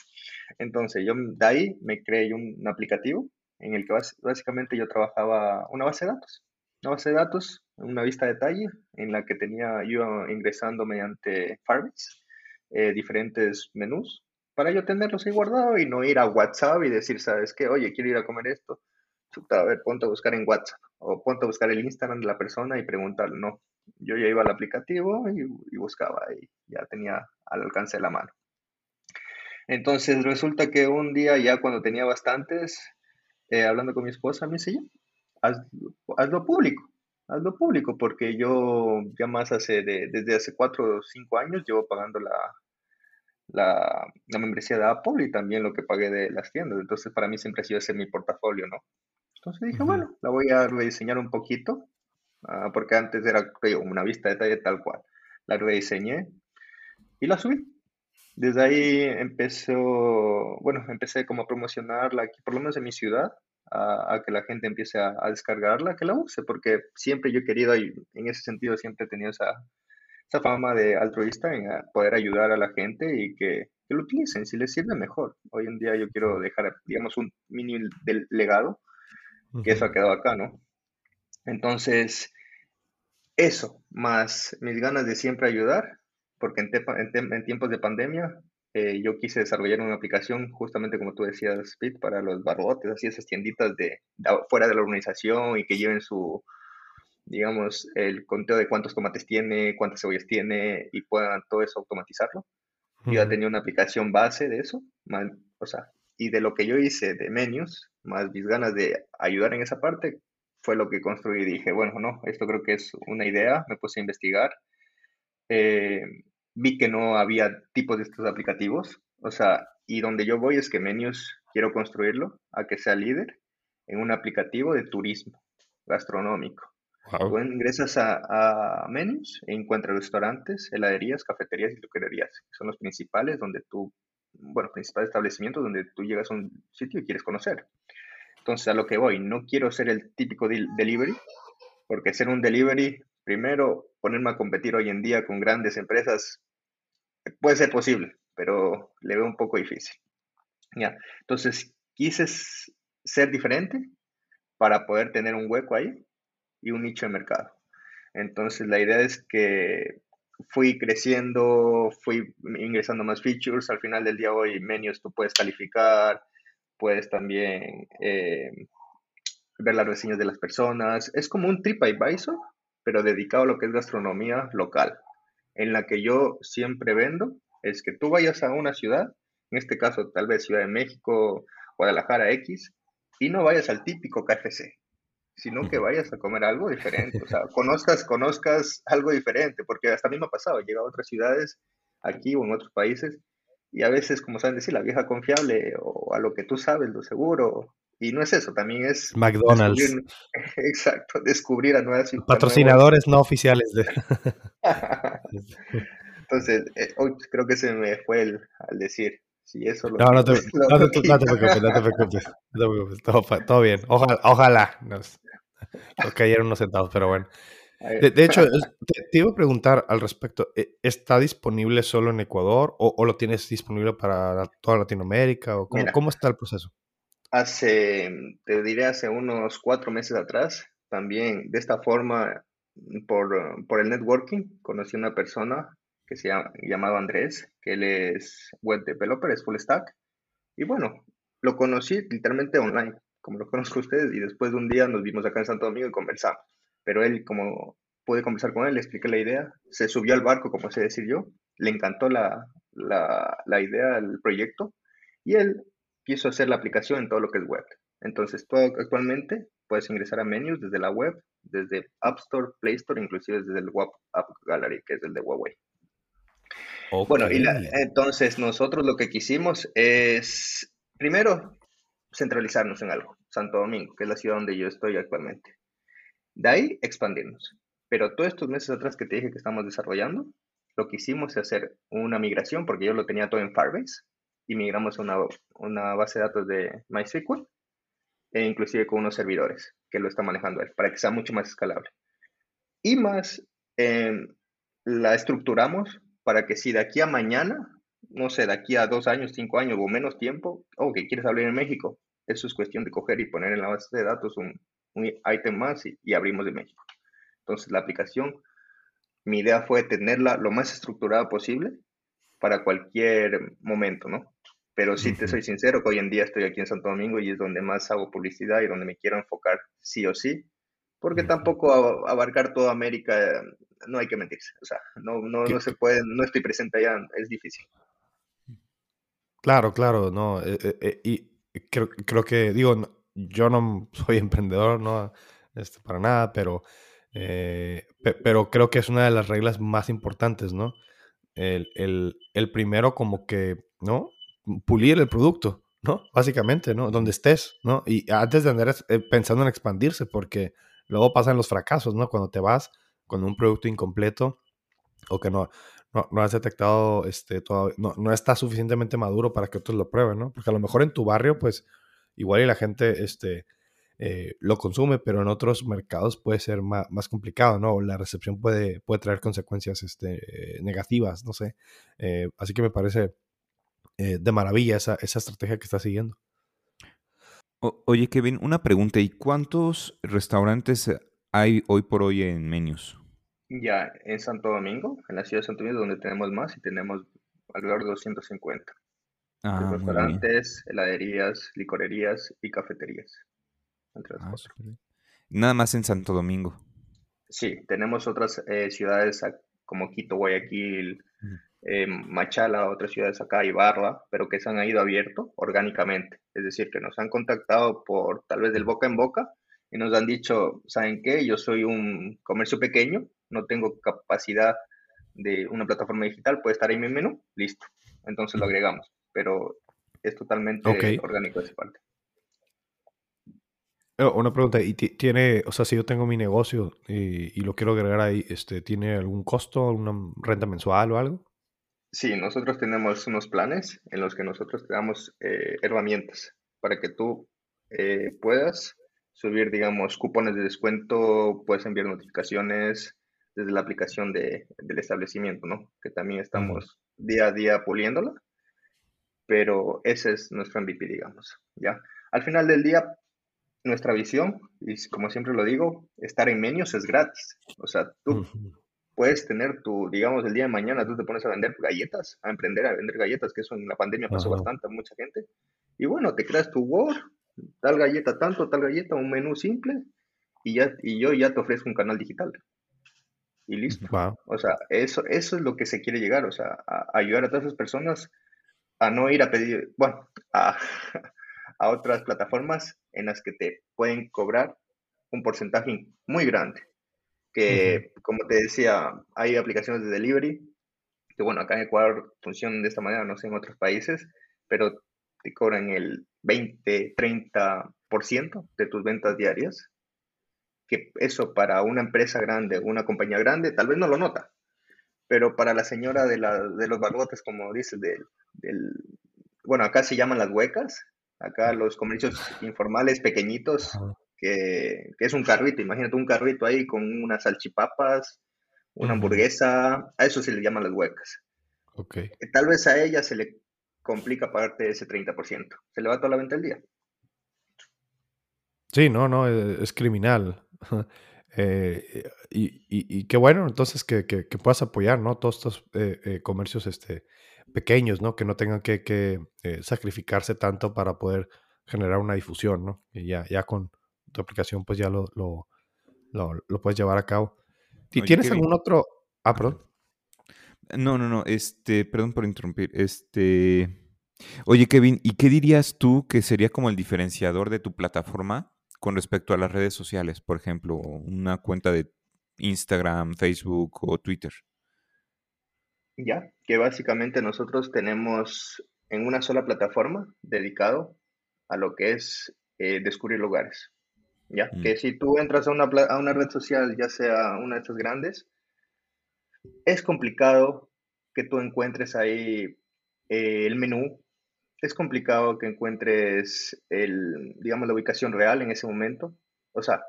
S3: Entonces, yo de ahí me creé un, aplicativo en el que básicamente yo trabajaba una base de datos. Una base de datos, una vista de detalle en la que tenía yo ingresando mediante Firebase eh, diferentes menús para yo tenerlos ahí guardados y no ir a WhatsApp y decir, ¿sabes qué? Oye, quiero ir a comer esto. a ver, ponte a buscar en WhatsApp o ponte a buscar el Instagram de la persona y preguntarle. No, yo ya iba al aplicativo y, y buscaba y ya tenía al alcance de la mano. Entonces resulta que un día ya cuando tenía bastantes, eh, hablando con mi esposa, me dice, hazlo público, hazlo público, porque yo ya más hace, desde hace cuatro o cinco años llevo pagando la, la, membresía de Apple y también lo que pagué de las tiendas. Entonces para mí siempre ha sido ese mi portafolio, ¿no? Entonces dije, bueno, la voy a rediseñar un poquito, ah, porque antes era una vista de detalle tal cual. La rediseñé y la subí. Desde ahí empezó, bueno, empecé como a promocionarla aquí, por lo menos en mi ciudad, a, que la gente empiece a, descargarla, que la use, porque siempre yo he querido, y en ese sentido siempre he tenido esa, esa fama de altruista en poder ayudar a la gente y que, que, lo utilicen, si les sirve mejor. Hoy en día yo quiero dejar, digamos, un mini del legado, que eso ha quedado acá, ¿no? Entonces, eso, más mis ganas de siempre ayudar, porque en, tiempos de pandemia eh, yo quise desarrollar una aplicación, justamente como tú decías, Pete, para los barrotes, así esas tienditas de, fuera de la organización y que lleven su, digamos, el conteo de cuántos tomates tiene, cuántas cebollas tiene y puedan todo eso automatizarlo. Yo ya tenía una aplicación base de eso, o sea, y de lo que yo hice de menus, más mis ganas de ayudar en esa parte, fue lo que construí. y Dije, bueno, no, esto creo que es una idea, me puse a investigar eh, vi que no había tipos de estos aplicativos. O sea, y donde yo voy es que Menus quiero construirlo a que sea líder en un aplicativo de turismo gastronómico. Tú ingresas a, menus e encuentras restaurantes, heladerías, cafeterías y licorerías, son los principales donde tú, bueno, principales establecimientos donde tú llegas a un sitio y quieres conocer. Entonces, a lo que voy, no quiero ser el típico delivery, porque ser un delivery, primero, ponerme a competir hoy en día con grandes empresas, puede ser posible, pero le veo un poco difícil. ¿ya? Entonces, quise ser diferente para poder tener un hueco ahí y un nicho de mercado. Entonces, la idea es que fui creciendo, fui ingresando más features. Al final del día hoy, menus tú puedes calificar, puedes también eh, ver las reseñas de las personas. Es como un TripAdvisor, pero dedicado a lo que es gastronomía local, en la que yo siempre vendo es que tú vayas a una ciudad, en este caso tal vez Ciudad de México, Guadalajara X, y no vayas al típico KFC, sino que vayas a comer algo diferente, o sea, conozcas, conozcas algo diferente, porque hasta a mí me ha pasado, he llegado a otras ciudades, aquí o en otros países, y a veces, como saben decir, la vieja confiable o a lo que tú sabes, lo seguro, y no es eso, también es...
S1: McDonald's.
S3: exacto, descubrir a nuevas...
S1: Patrocinadores no oficiales de...
S3: Entonces, eh, hoy creo que se me fue el, al decir, si eso
S1: lo... No, no te, no, no te preocupes, no te preocupes, no te preocupes, todo, todo bien, ojalá, ojalá nos, nos cayeron unos centavos, pero bueno. De, de hecho, te, te, iba a preguntar al respecto, ¿e, ¿está disponible solo en Ecuador o, o lo tienes disponible para toda Latinoamérica? O cómo, Mira, ¿Cómo está el proceso?
S3: Hace, te diré, hace unos cuatro meses atrás, también de esta forma, por, por el networking, conocí a una persona que se llama llamado Andrés, que él es web developer, es full stack. Y bueno, lo conocí literalmente online, como lo conozco a ustedes, y después de un día nos vimos acá en Santo Domingo y conversamos. Pero él, como pude conversar con él, le expliqué la idea, se subió al barco, como sé decir yo, le encantó la, la, la idea, el proyecto, y él quiso hacer la aplicación en todo lo que es web. Entonces, todo actualmente puedes ingresar a menus desde la web, desde App Store, Play Store, inclusive desde el Web App Gallery, que es el de Huawei. Bueno, y entonces nosotros lo que quisimos es, primero, centralizarnos en algo, Santo Domingo, que es la ciudad donde yo estoy actualmente. De ahí, expandirnos. Pero todos estos meses atrás que te dije que estamos desarrollando, lo que hicimos es hacer una migración, porque yo lo tenía todo en Firebase, y migramos a una, una base de datos de MySQL, e inclusive con unos servidores que lo está manejando él, para que sea mucho más escalable. Y más, eh, la estructuramos para que si de aquí a mañana, no sé, de aquí a dos años, cinco años o menos tiempo, o que quieres hablar en México, eso es cuestión de coger y poner en la base de datos un, un ítem más y, abrimos de México. Entonces la aplicación, mi idea fue tenerla lo más estructurada posible para cualquier momento, ¿no? Pero sí te soy sincero que hoy en día estoy aquí en Santo Domingo y es donde más hago publicidad y donde me quiero enfocar sí o sí, porque tampoco abarcar toda América no hay que mentirse. O sea, no, no, no se puede, no estoy presente allá, es difícil.
S1: Claro, claro, no. Eh, eh, eh, y creo, creo, que, digo, yo no soy emprendedor, no, este, para nada, pero, pero creo que es una de las reglas más importantes, ¿no? El, el, primero como que, ¿no? Pulir el producto, ¿no? Básicamente, ¿no? Donde estés, ¿no? Y antes de andar pensando en expandirse, porque luego pasan los fracasos, ¿no? Cuando te vas con un producto incompleto o que no, no, has detectado, este, todavía, no, no, está suficientemente maduro para que otros lo prueben, ¿no? Porque a lo mejor en tu barrio, pues, igual y la gente, este, eh, lo consume, pero en otros mercados puede ser más, más, complicado, ¿no? La recepción puede, puede traer consecuencias este, negativas, no sé. Eh, así que me parece eh, de maravilla esa, esa estrategia que está siguiendo.
S2: O, oye, Kevin, una pregunta. ¿Y cuántos restaurantes hay hoy por hoy en menús?
S3: Ya en Santo Domingo, en la ciudad de Santo Domingo, donde tenemos más y tenemos alrededor de 250. Ah, restaurantes, heladerías, licorerías y cafeterías.
S2: Ah, Nada más en Santo Domingo.
S3: Sí, tenemos otras eh, ciudades como Quito, Guayaquil, eh, Machala, otras ciudades acá, Ibarra, pero que se han ido abierto orgánicamente. Es decir, que nos han contactado por tal vez del boca en boca y nos han dicho, ¿saben qué? Yo soy un comercio pequeño, no tengo capacidad de una plataforma digital, puede estar en mi menú, listo. Entonces lo agregamos, pero es totalmente orgánico esa parte.
S1: Oh, una pregunta, ¿y tiene, o sea, si yo tengo mi negocio y, lo quiero agregar ahí, este, ¿tiene algún costo, una renta mensual o algo?
S3: Sí, nosotros tenemos unos planes en los que nosotros te damos eh, herramientas para que tú eh, puedas subir, digamos, cupones de descuento, puedes enviar notificaciones desde la aplicación de, del establecimiento, ¿no? Que también estamos día a día puliéndola, pero ese es nuestro MVP, digamos, ¿ya? Al final del día, nuestra visión, y como siempre lo digo, estar en Menios es gratis. O sea, tú puedes tener tu, digamos, el día de mañana tú te pones a vender galletas, a emprender a vender galletas, que eso en la pandemia pasó bastante a mucha gente. Y bueno, te creas tu Word, tal galleta tanto, tal galleta, un menú simple, y, ya, y yo ya te ofrezco un canal digital. Y listo. O sea, eso, eso es lo que se quiere llegar, o sea, a ayudar a todas esas personas a no ir a pedir, bueno, a, a otras plataformas en las que te pueden cobrar un porcentaje muy grande. Que, como te decía, hay aplicaciones de delivery, que bueno, acá en Ecuador funcionan de esta manera, no sé en otros países, pero te cobran el 20, 30% de tus ventas diarias. Que eso para una empresa grande, una compañía grande, tal vez no lo nota, pero para la señora de, la, de los barrotes, como dices, del, del, bueno, acá se llaman las huecas, Acá los comercios informales pequeñitos, que, es un carrito, imagínate un carrito ahí con unas salchipapas, una hamburguesa, a eso se le llaman las huecas.
S1: Okay.
S3: Tal vez a ella se le complica pagarte ese 30%. Se le va toda la venta del día.
S1: Sí, no, no, e, es, criminal. Eh, y, qué bueno, entonces, que, puedas apoyar, ¿no? Todos estos eh, eh, comercios este, pequeños, ¿no? Que no tengan que, sacrificarse tanto para poder generar una difusión, ¿no? Y ya, ya con tu aplicación, pues ya lo, lo, lo, puedes llevar a cabo. ¿Tienes algún otro? Ah, perdón.
S2: No, no, no. Este, perdón por interrumpir. Este. Oye, Kevin, ¿y qué dirías tú que sería como el diferenciador de tu plataforma con respecto a las redes sociales? Por ejemplo, una cuenta de Instagram, Facebook o Twitter.
S3: Ya, que básicamente nosotros tenemos en una sola plataforma dedicado a lo que es eh, descubrir lugares. Ya, mm. que si tú entras a una, a una red social, ya sea una de estas grandes, es complicado que tú encuentres ahí eh, el menú, es complicado que encuentres el, digamos, la ubicación real en ese momento. O sea,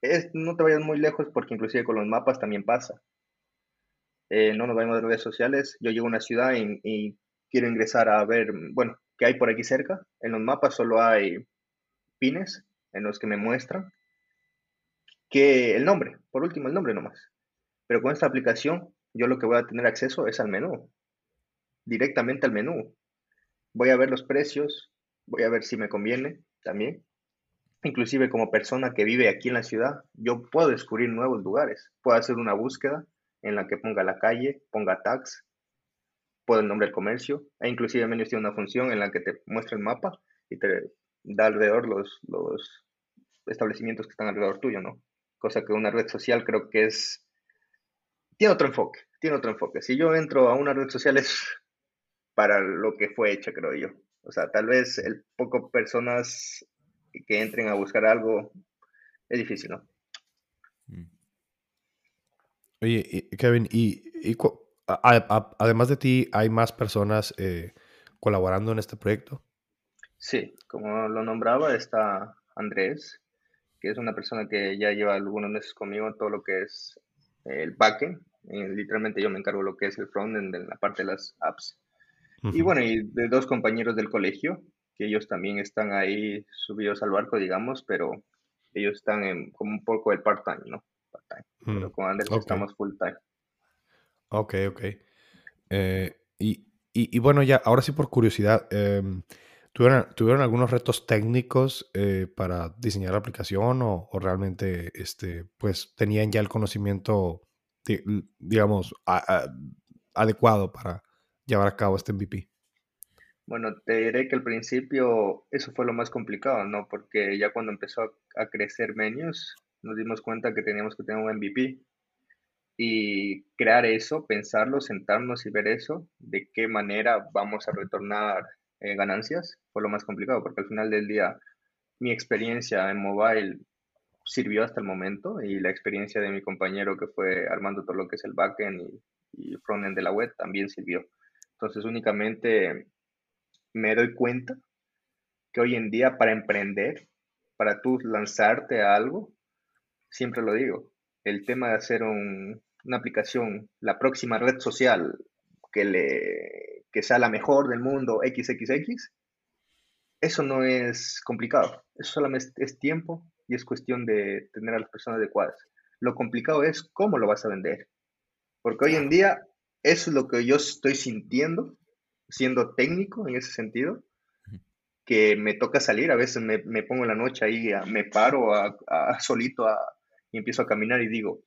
S3: es, no te vayas muy lejos porque inclusive con los mapas también pasa. Eh, no nos vayamos de redes sociales, yo llego a una ciudad y, quiero ingresar a ver, bueno, ¿qué hay por aquí cerca? En los mapas solo hay pines en los que me muestran que el nombre, por último el nombre nomás. Pero con esta aplicación yo lo que voy a tener acceso es al menú, directamente al menú. Voy a ver los precios, voy a ver si me conviene también. Inclusive como persona que vive aquí en la ciudad, yo puedo descubrir nuevos lugares, puedo hacer una búsqueda en la que ponga la calle, ponga tax, puedo el nombre del comercio, e inclusive Menus tiene una función en la que te muestra el mapa y te da alrededor los, los establecimientos que están alrededor tuyo, ¿no? Cosa que una red social creo que es... Tiene otro enfoque, tiene otro enfoque. Si yo entro a una red social es para lo que fue hecha, creo yo. O sea, tal vez el poco personas que entren a buscar algo es difícil, ¿no?
S1: Oye, Kevin, y, además de ti, ¿hay más personas eh, colaborando en este proyecto?
S3: Sí, como lo nombraba, está Andrés, que es una persona que ya lleva algunos meses conmigo en todo lo que es el backend. Eh, literalmente yo me encargo de lo que es el frontend en la parte de las apps. Y bueno, y de dos compañeros del colegio, que ellos también están ahí subidos al barco, digamos, pero ellos están en como un poco el part-time, ¿no? Pero mm, con Anders estamos full time.
S1: Ok, ok. Eh, y, bueno, ya, ahora sí por curiosidad, em, ¿tuvieron, ¿tuvieron, algunos retos técnicos eh, para diseñar la aplicación o, realmente este, pues, tenían ya el conocimiento, digamos, adecuado para llevar a cabo este MVP?
S3: Bueno, te diré que al principio eso fue lo más complicado, ¿no? Porque ya cuando empezó a, crecer Menus, nos dimos cuenta que teníamos que tener un MVP y crear eso, pensarlo, sentarnos y ver eso, de qué manera vamos a retornar eh, ganancias, fue lo más complicado, porque al final del día mi experiencia en mobile sirvió hasta el momento y la experiencia de mi compañero que fue armando todo lo que es el backend y, y frontend de la web también sirvió. Entonces únicamente me doy cuenta que hoy en día para emprender, para tú lanzarte a algo, siempre lo digo, el tema de hacer una aplicación, la próxima red social que, le, que sea la mejor del mundo, XXX, eso no es complicado, eso solamente es tiempo y es cuestión de tener a las personas adecuadas. Lo complicado es cómo lo vas a vender. Porque hoy en día eso es lo que yo estoy sintiendo, siendo técnico en ese sentido, que me toca salir, a veces me, me pongo en la noche ahí, me paro a, solito y empiezo a caminar y digo,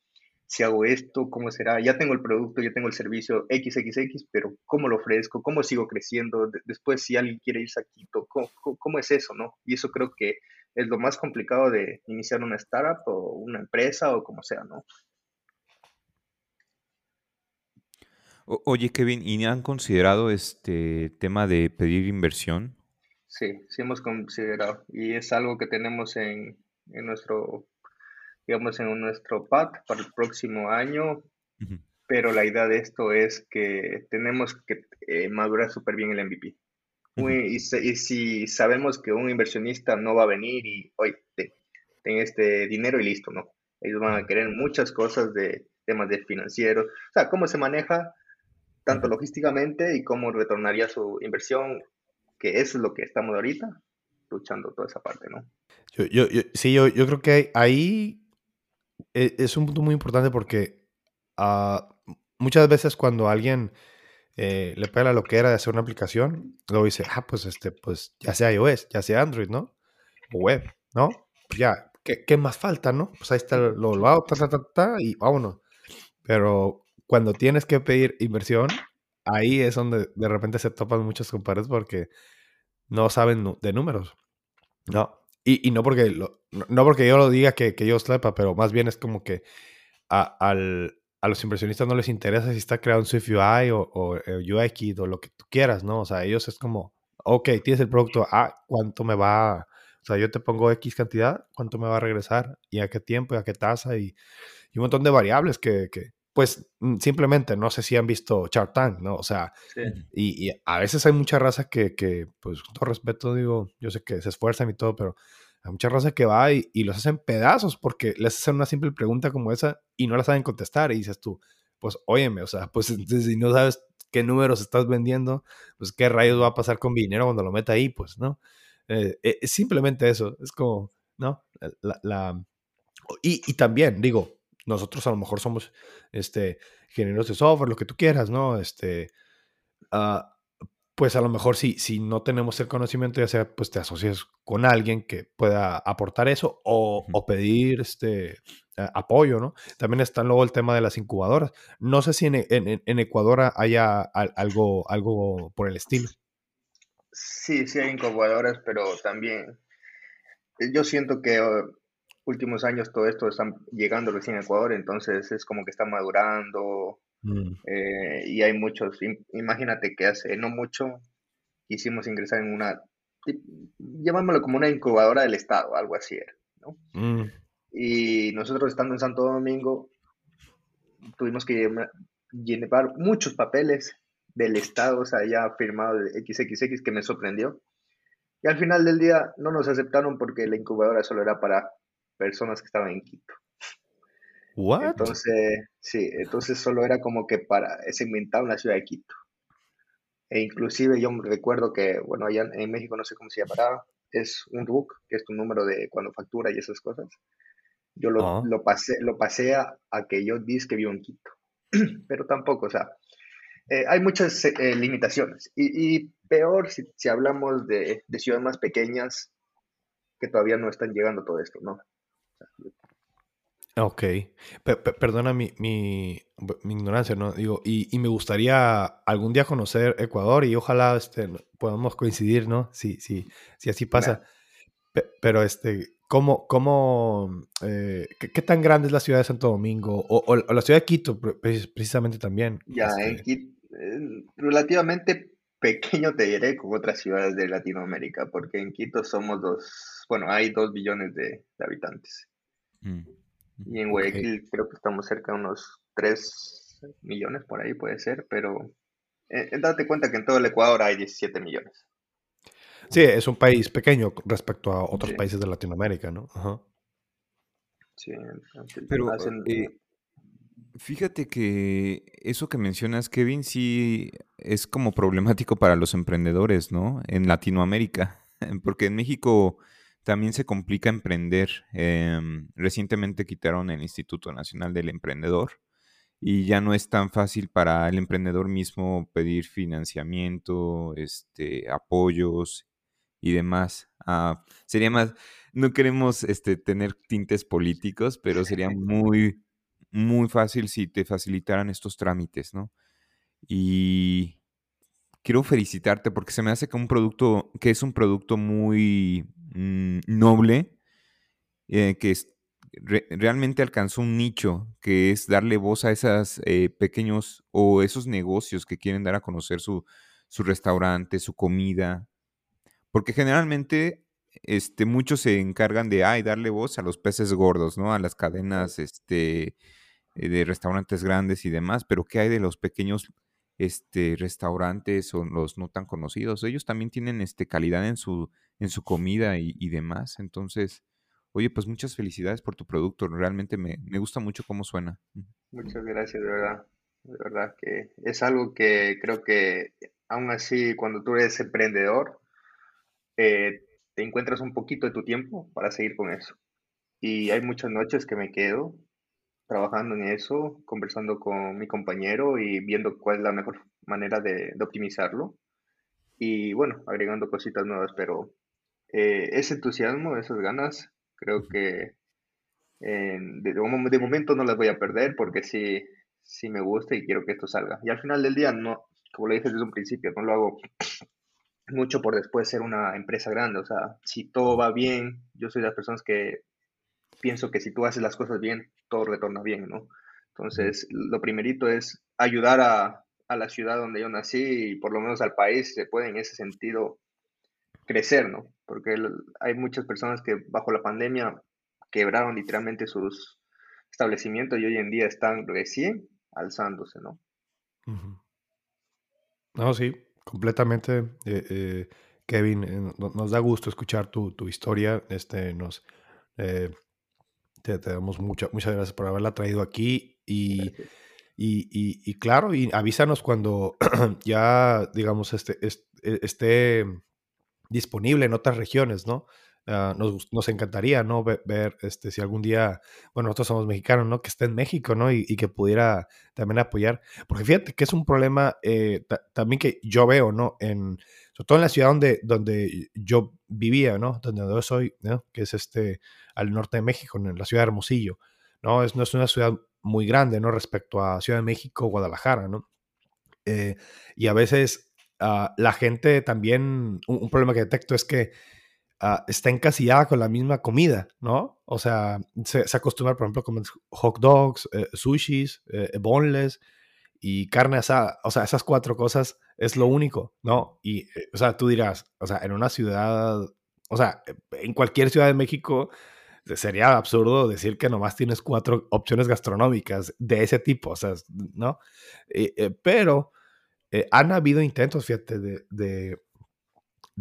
S3: si hago esto, ¿cómo será? Ya tengo el producto, ya tengo el servicio XXX, pero ¿cómo lo ofrezco? ¿Cómo sigo creciendo? después, si alguien quiere irse a Quito, ¿cómo, ¿cómo, es eso? no? Y eso creo que es lo más complicado de iniciar una startup o una empresa o como sea, ¿no?
S2: Oye, Kevin, ¿y han considerado este tema de pedir inversión?
S3: Sí, sí hemos considerado y es algo que tenemos en, nuestro, digamos, en nuestro PAT para el próximo año, pero la idea de esto es que tenemos que eh, madurar súper bien el MVP. y, si sabemos que un inversionista no va a venir y, oye, ten, este dinero y listo, ¿no? Ellos van a querer muchas cosas de temas de financieros, o sea, cómo se maneja tanto logísticamente y cómo retornaría su inversión, que es lo que estamos ahorita luchando toda esa parte, ¿no?
S1: Yo, yo, sí, yo, yo, creo que ahí e, es un punto muy importante porque uh, muchas veces cuando alguien eh, le pega lo que era de hacer una aplicación, luego dice, ah, pues este, pues ya sea iOS, ya sea Android, ¿no? O web, ¿no? Pues ya, ¿qué, ¿qué, más falta, no? Pues ahí está lo, lo hago, ta, ta, ta, ta, y vámonos. Pero cuando tienes que pedir inversión, ahí es donde de repente se topan muchos compadres porque no saben de números. No. Y, y no, porque lo, no porque yo lo diga que, que yo sepa, pero más bien es como que a, al, a los inversionistas no les interesa si está creado un Swift UI o, o, UX o lo que tú quieras, ¿no? O sea, ellos es como, ok, tienes el producto, ah, ¿cuánto me va? O sea, yo te pongo X cantidad, ¿cuánto me va a regresar? ¿Y a qué tiempo? ¿Y a qué tasa? Y, y un montón de variables que, que, pues mm, simplemente no sé si han visto Shark Tank, ¿no? O sea, y, a veces hay mucha raza que, que, pues con todo respeto digo, yo sé que se esfuerzan y todo, pero hay mucha raza que va y, los hacen pedazos porque les hacen una simple pregunta como esa y no la saben contestar y dices tú, pues óyeme, o sea, pues si no sabes qué números estás vendiendo, pues qué rayos va a pasar con mi dinero cuando lo meta ahí, pues, ¿no? Eh, eh, es simplemente eso, es como, ¿no? La, la... Y, y también, digo, nosotros a lo mejor somos este, ingenieros de software, lo que tú quieras, ¿no? Este, uh, pues a lo mejor si, si no tenemos el conocimiento, ya sea pues te asocias con alguien que pueda aportar eso o, o pedir este, apoyo, ¿no? También está luego el tema de las incubadoras. No sé si en, en, en Ecuador haya algo, algo por el estilo.
S3: Sí, sí hay incubadoras, pero también eh, yo siento que últimos años todo esto está llegando recién a Ecuador, entonces es como que está madurando mm. eh, y hay muchos, imagínate que hace no mucho quisimos ingresar en una, llamámoslo como una incubadora del Estado, algo así era, ¿no? Mm. Y nosotros estando en Santo Domingo tuvimos que llevar muchos papeles del Estado, o sea, ya firmado de XXX que me sorprendió. Y al final del día no nos aceptaron porque la incubadora solo era para personas que estaban en Quito.
S1: What?
S3: Entonces, sí, entonces solo era como que para segmentar la ciudad de Quito. E inclusive yo recuerdo que, bueno, allá en México no sé cómo se llamará, es un RUC, que es tu número de cuando factura y esas cosas. Yo lo, ah. lo pasé, lo pasé a, que yo dije que vivo en Quito. Pero tampoco, o sea, eh, hay muchas eh, limitaciones. Y, peor si, si hablamos de, de, ciudades más pequeñas que todavía no están llegando todo esto, ¿no?
S1: Ok. perdona mi, mi, ignorancia, ¿no? Digo, y, me gustaría algún día conocer Ecuador y ojalá este, podamos coincidir, ¿no? Si, si, si así pasa. pero, este, ¿cómo, cómo eh, ¿qué, tan grande es la ciudad de Santo Domingo? O, la ciudad de Quito, precisamente también.
S3: Ya, en este Quito, relativamente pequeño, te diré, con otras ciudades de Latinoamérica, porque en Quito somos dos, bueno, hay dos billones de, habitantes. Mm, y en Guayaquil creo que estamos cerca de unos tres millones por ahí, puede ser, pero eh, date cuenta que en todo el Ecuador hay 17 millones.
S1: Sí, es un país pequeño respecto a otros países de Latinoamérica, ¿no?
S2: Sí, pero eh, fíjate que eso que mencionas, Kevin, sí es como problemático para los emprendedores, ¿no? En Latinoamérica, porque en México también se complica emprender. Em, recientemente quitaron el Instituto Nacional del Emprendedor y ya no es tan fácil para el emprendedor mismo pedir financiamiento, este, apoyos y demás. Ah, sería más, no queremos este, tener tintes políticos, pero sería muy, muy fácil si te facilitaran estos trámites, ¿no? Y quiero felicitarte porque se me hace que un producto, que es un producto muy mm, noble, eh, que realmente alcanzó un nicho, que es darle voz a esos eh, pequeños o esos negocios que quieren dar a conocer su, su restaurante, su comida, porque generalmente este, muchos se encargan de ay, darle voz a los peces gordos, ¿no? A las cadenas este, eh, de restaurantes grandes y demás, pero ¿qué hay de los pequeños este, restaurantes o los no tan conocidos? Ellos también tienen este, calidad en su, en su comida y, demás. Entonces, oye, pues muchas felicidades por tu producto. Realmente me, gusta mucho cómo suena.
S3: Muchas gracias, de verdad. De verdad que es algo que creo que aún así cuando tú eres emprendedor, eh, te encuentras un poquito de tu tiempo para seguir con eso. Y hay muchas noches que me quedo trabajando en eso, conversando con mi compañero y viendo cuál es la mejor manera de, optimizarlo. Y bueno, agregando cositas nuevas, pero eh, ese entusiasmo, esas ganas, creo que de, de, momento no las voy a perder porque sí, sí me gusta y quiero que esto salga. Y al final del día, no, como le dije desde un principio, no lo hago mucho por después ser una empresa grande. O sea, si todo va bien, yo soy de las personas que pienso que si tú haces las cosas bien, todo retorna bien, ¿no? Entonces, lo primerito es ayudar a, a la ciudad donde yo nací y por lo menos al país se puede en ese sentido crecer, ¿no? Porque hay muchas personas que bajo la pandemia quebraron literalmente sus establecimientos y hoy en día están recién alzándose, ¿no?
S1: No, sí, Completamente, eh, eh, Kevin, eh, nos da gusto escuchar tu, historia. Este, nos, te, damos muchas gracias por haberla traído aquí y, y, claro, y avísanos cuando ya, digamos, este, e, esté disponible en otras regiones, ¿no? Ah, nos, encantaría, ¿no? Ver, este, si algún día, bueno, nosotros somos mexicanos, ¿no? Que esté en México, ¿no? Y, que pudiera también apoyar. Porque fíjate que es un problema eh, también que yo veo, ¿no? En, sobre todo en la ciudad donde, donde yo vivía, ¿no? Donde yo soy, ¿no? Que es este, al norte de México, en la ciudad de Hermosillo, ¿no? Es, no es una ciudad muy grande, ¿no? Respecto a Ciudad de México, Guadalajara, ¿no? Eh, y a veces ah, la gente también, un problema que detecto es que Ah, está encasillada con la misma comida, ¿no? O sea, se, acostumbra, por ejemplo, a comer hot dogs, eh, sushis, eh, boneless y carne asada. O sea, esas cuatro cosas es lo único, ¿no? Y, eh, o sea, tú dirás, o sea, en una ciudad, o sea, en cualquier ciudad de México sería absurdo decir que nomás tienes cuatro opciones gastronómicas de ese tipo, o sea, ¿no? pero han habido intentos, fíjate, de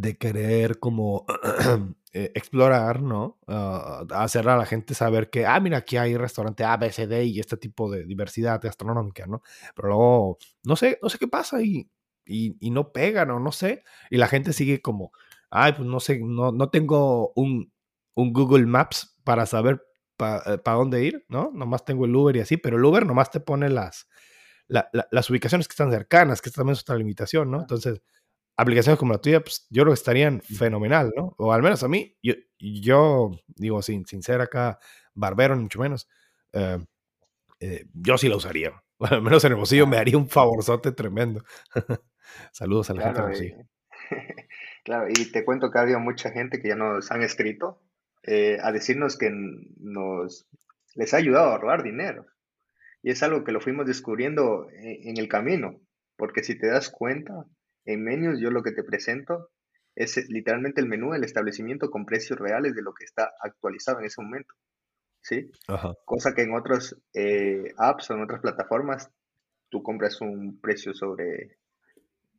S1: de querer como eh, explorar, ¿no? Uh, hacer a la gente saber que, ah, mira, aquí hay restaurante A, B, C, D y este tipo de diversidad gastronómica, ¿no? Pero luego, no sé, no sé qué pasa y, y, no pegan o no sé. Y la gente sigue como, ay, pues no sé, no, no tengo un, un Google Maps para saber para eh, dónde ir, ¿no? Nomás tengo el Uber y así, pero el Uber nomás te pone las, las ubicaciones que están cercanas, que también es otra limitación, ¿no? Entonces aplicaciones como la tuya, pues yo creo que estarían fenomenal, ¿no? O al menos a mí, yo, yo digo, sin, sin ser acá barbero, ni mucho menos, eh, eh, yo sí la usaría. al menos en el bolsillo me haría un favorzote tremendo. Saludos a la gente
S3: de claro, y te cuento que ha habido mucha gente que ya nos han escrito eh, a decirnos que nos les ha ayudado a ahorrar dinero. Y es algo que lo fuimos descubriendo en el camino, porque si te das cuenta, En menús yo lo que te presento es literalmente el menú del establecimiento con precios reales de lo que está actualizado en ese momento. ¿Sí? Cosa que en otras eh, apps o en otras plataformas tú compras un precio sobre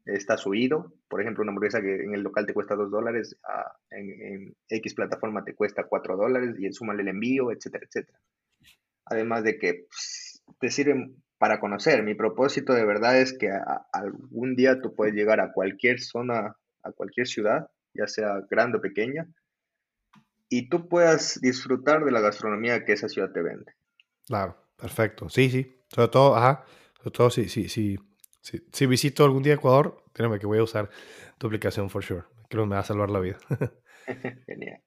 S3: está subido. Por ejemplo, una hamburguesa que en el local te cuesta 2 dólares, ah, en, X plataforma te cuesta 4 dólares y suma el envío, etcétera, etcétera. Además de que pues, te sirven para conocer. Mi propósito de verdad es que algún día tú puedes llegar a cualquier zona, a cualquier ciudad, ya sea grande o pequeña, y tú puedas disfrutar de la gastronomía que esa ciudad te vende.
S1: Claro, perfecto. Sí, sí. Sobre todo, ajá, sobre todo sí, sí, sí si visito algún día Ecuador, créeme que voy a usar tu aplicación for sure. Creo que me va a salvar la vida.
S2: Genial.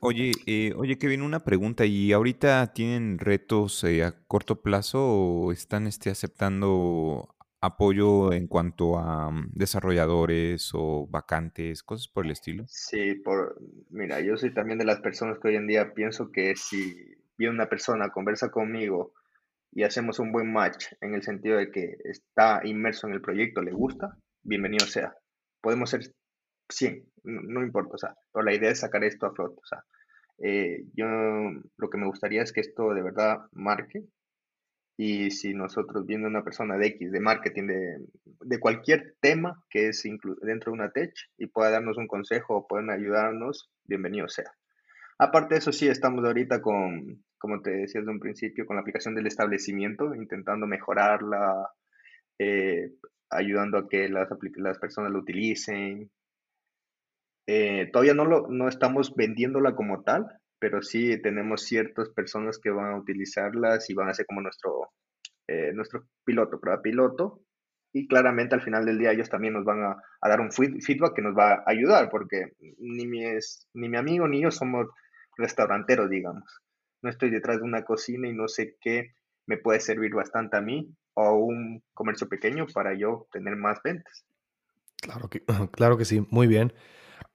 S2: Oye, eh, oye, Kevin, una pregunta. ¿Y ahorita tienen retos eh, a corto plazo o están este, aceptando apoyo en cuanto a mm, desarrolladores o vacantes, cosas por el estilo?
S3: Sí, por, mira, yo soy también de las personas que hoy en día pienso que si viene una persona, conversa conmigo y hacemos un buen match en el sentido de que está inmerso en el proyecto, le gusta, bienvenido sea. Podemos ser 100, no, importa, o sea, pero la idea es sacar esto a flote, o sea, eh, yo lo que me gustaría es que esto de verdad marque y si nosotros viendo una persona de X, de marketing, de, de cualquier tema que es dentro de una tech y pueda darnos un consejo o pueden ayudarnos, bienvenido sea. Aparte de eso, sí, estamos ahorita con, como te decía desde un principio, con la aplicación del establecimiento, intentando mejorarla, eh, ayudando a que las, las personas lo utilicen. Eh, todavía no, lo, no estamos vendiéndola como tal, pero sí tenemos ciertas personas que van a utilizarlas y van a ser como nuestro, eh, nuestro piloto, prueba piloto. Y claramente al final del día ellos también nos van a, a dar un feedback que nos va a ayudar, porque ni mi, ni mi amigo ni yo somos restauranteros, digamos no estoy detrás de una cocina y no sé qué me puede servir bastante a mí o un comercio pequeño para yo tener más ventas.
S1: Claro que, claro que sí, muy bien.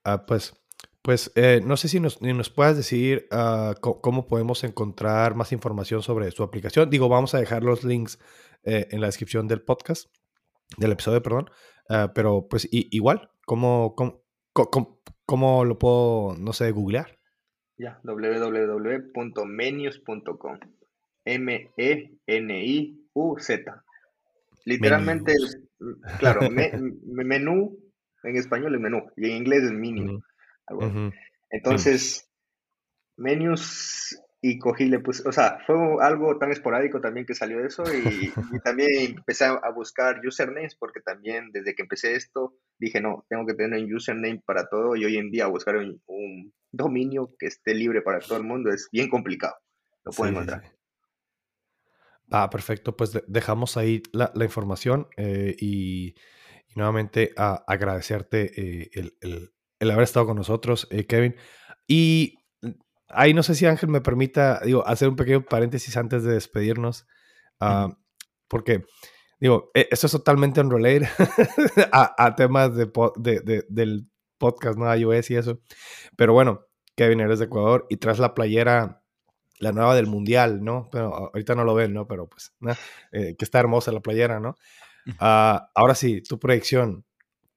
S1: Ah, pues, pues eh, no sé si nos, nos puedas decir ah, cómo podemos encontrar más información sobre su aplicación. Digo, vamos a dejar los links eh, en la descripción del podcast, del episodio, perdón. Ah, pero pues igual, ¿cómo, cómo, cómo, lo puedo, no sé, googlear?
S3: Ya, www.menus.com. M-E-N-I-U-Z. Literalmente, claro, menú en español es menú y en inglés es menu. Entonces, menus y cogí, le puse, o sea, fue algo tan esporádico también que salió eso y, también empecé a buscar usernames porque también desde que empecé esto dije, no, tengo que tener un username para todo y hoy en día buscar un, dominio que esté libre para todo el mundo es bien complicado. Lo pueden encontrar.
S1: Ah, perfecto. Pues dejamos ahí la, información eh, y, nuevamente a agradecerte eh, el, haber estado con nosotros, eh, Kevin. Y ahí no sé si Ángel me permita, digo, hacer un pequeño paréntesis antes de despedirnos, ah, porque, digo, e, esto es totalmente unrelated a, a, temas de, de, del podcast, ¿no? iOS y eso. Pero bueno, Kevin, eres de Ecuador y tras la playera, la nueva del Mundial, ¿no? Pero ahorita no lo ven, ¿no? Pero pues, eh, que está hermosa la playera, ¿no? Ah, ahora sí, tu proyección,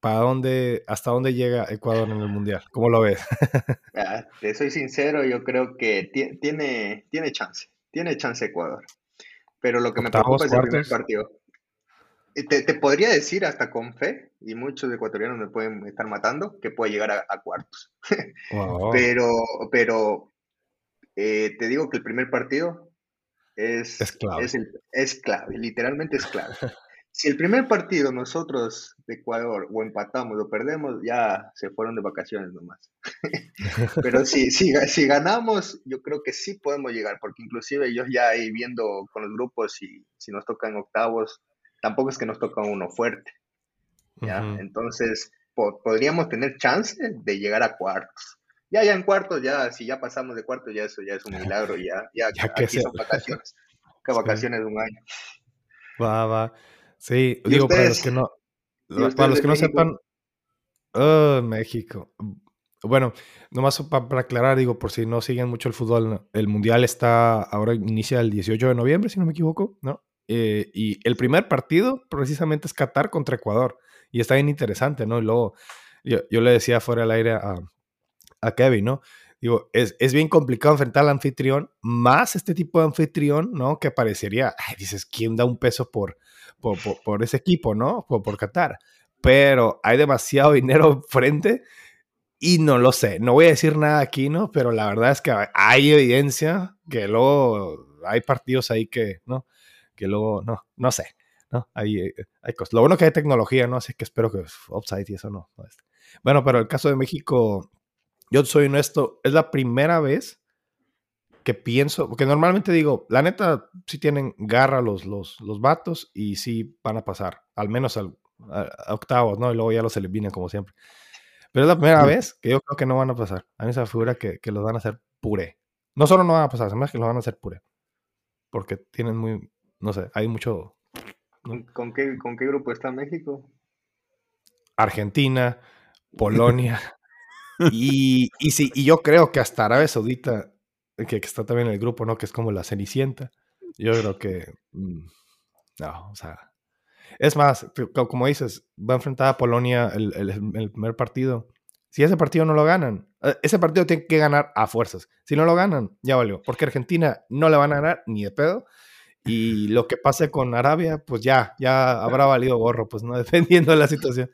S1: ¿Para dónde, hasta dónde llega Ecuador en el Mundial? ¿Cómo lo ves?
S3: Ah, te soy sincero, yo creo que tiene, tiene chance, tiene chance Ecuador. Pero lo que me preocupa es el primer partido. Te, te, podría decir hasta con fe, y muchos ecuatorianos me pueden estar matando, que puede llegar a, cuartos. Pero, pero eh, te digo que el primer partido es, es clave. Es, es clave, literalmente es clave. si el primer partido nosotros de Ecuador o empatamos o perdemos, ya se fueron de vacaciones nomás. Pero si, si, si, ganamos, yo creo que sí podemos llegar, porque inclusive yo ya ahí viendo con los grupos y si nos tocan octavos, tampoco es que nos toca uno fuerte. ¿ya? Entonces, podríamos tener chance de llegar a cuartos. Ya, ya en cuartos, ya, si ya pasamos de cuartos, ya eso ya es un milagro, ya, ya, aquí son vacaciones, que vacaciones de un año.
S1: Va, va. Sí, digo, para los que no, para los que no sepan, oh, México. Bueno, nomás para, aclarar, digo, por si no siguen mucho el fútbol, el Mundial está, ahora inicia el 18 de noviembre, si no me equivoco, ¿no? Eh, y el primer partido precisamente es Qatar contra Ecuador, y está bien interesante, ¿no? Y luego yo, yo le decía fuera del aire a, a Kevin, ¿no? Es, es, bien complicado enfrentar al anfitrión, más este tipo de anfitrión, ¿no? Que parecería, ay, dices, ¿quién da un peso por, por, ese equipo, ¿no? Por, por Qatar. Pero hay demasiado dinero frente y no lo sé. No voy a decir nada aquí, ¿no? Pero la verdad es que hay evidencia que luego hay partidos ahí que, ¿no? Que luego, no, no sé, ¿no? Hay, eh, hay. Lo bueno que hay tecnología, ¿no? Así que espero que offside y eso no. Bueno, pero el caso de México, yo soy honesto, es la primera vez que pienso, porque normalmente digo, la neta, sí tienen garra los, los, los vatos y sí van a pasar, al menos al, a, octavos, ¿no? Y luego ya los eliminan como siempre. Pero es la primera vez que yo creo que no van a pasar. A mí se me figura que, que los van a hacer puré. No solo no van a pasar, sino que los van a hacer puré. Porque tienen muy, no sé, hay mucho...
S3: ¿Con, qué, ¿Con qué grupo está México?
S1: Argentina, Polonia. y, y, sí, y yo creo que hasta Arabia Saudita que, está también en el grupo, ¿no? Que es como la Cenicienta. Yo creo que. Mm, no, o sea. Es más, como dices, va a enfrentar a Polonia el, el, primer partido. Si ese partido no lo ganan, eh, ese partido tiene que ganar a fuerzas. Si no lo ganan, ya valió. Porque Argentina no le van a ganar ni de pedo. Y lo que pase con Arabia, pues ya, ya habrá valido gorro, pues no, dependiendo de la situación.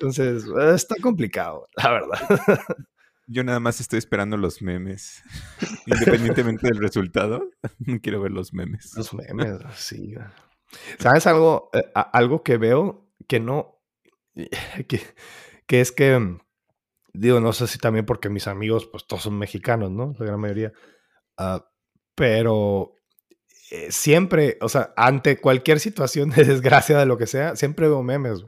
S1: Entonces, está complicado, la verdad.
S2: Yo nada más estoy esperando los memes. Independientemente del resultado, quiero ver los memes.
S1: Los memes, sí. ¿Sabes algo? Eh, algo que veo que no. Que, que, es que. Mm, digo, no sé si también porque mis amigos, pues todos son mexicanos, ¿no? La gran mayoría. Uh, pero eh, siempre, o sea, ante cualquier situación de desgracia de lo que sea, siempre veo memes.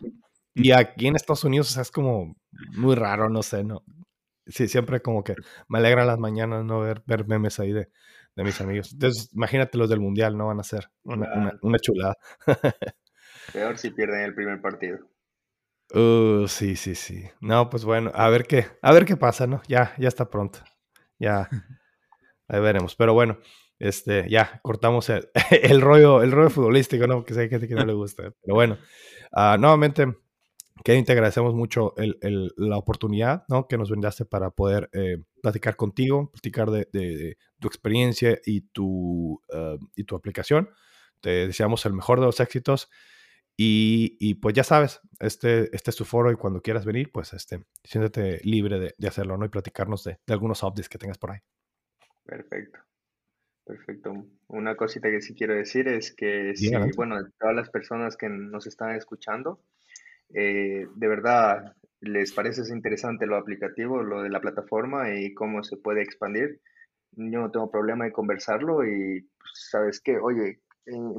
S1: Y aquí en Estados Unidos, o sea, es como muy raro, no sé, ¿no? sí, siempre como que me alegra las mañanas no ver, ver memes ahí de, de, mis amigos. Entonces, imagínate los del mundial, no van a ser una, una, chulada.
S3: Peor si pierden el primer partido.
S1: Uh, sí, sí, sí. No, pues bueno, a ver qué, a ver qué pasa, ¿no? Ya, ya está pronto. Ya, ahí veremos. Pero bueno, este, ya cortamos el, el rollo, el rollo futbolístico, ¿no? Que sé que, que no le gusta. Pero bueno, uh, nuevamente Kevin, te agradecemos mucho la oportunidad ¿no? que nos brindaste para poder eh, platicar contigo, platicar de, tu experiencia y tu, eh, y tu aplicación. Te deseamos el mejor de los éxitos. Y, pues ya sabes, este, este es tu foro y cuando quieras venir, pues este, siéntete libre de, hacerlo ¿no? y platicarnos de, algunos updates que tengas por ahí.
S3: Perfecto. Perfecto. Una cosita que sí quiero decir es que, sí, bueno, todas las personas que nos están escuchando, eh, de verdad les parece interesante lo aplicativo, lo de la plataforma y cómo se puede expandir, yo no tengo problema de conversarlo y pues, sabes qué, oye,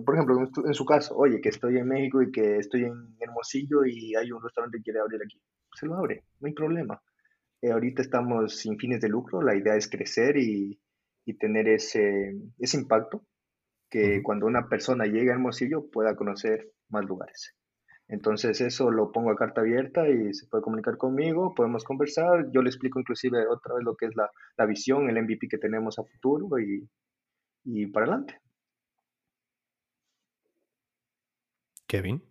S3: por ejemplo, en, su caso, oye, que estoy en México y que estoy en Hermosillo y hay un restaurante que quiere abrir aquí, se lo abre, no hay problema. Eh, ahorita estamos sin fines de lucro, la idea es crecer y, y tener ese, ese impacto que cuando una persona llega a Hermosillo pueda conocer más lugares. Entonces eso lo pongo a carta abierta y se puede comunicar conmigo, podemos conversar, yo le explico inclusive otra vez lo que es la, la visión, el MVP que tenemos a futuro y, y para adelante.
S1: Kevin.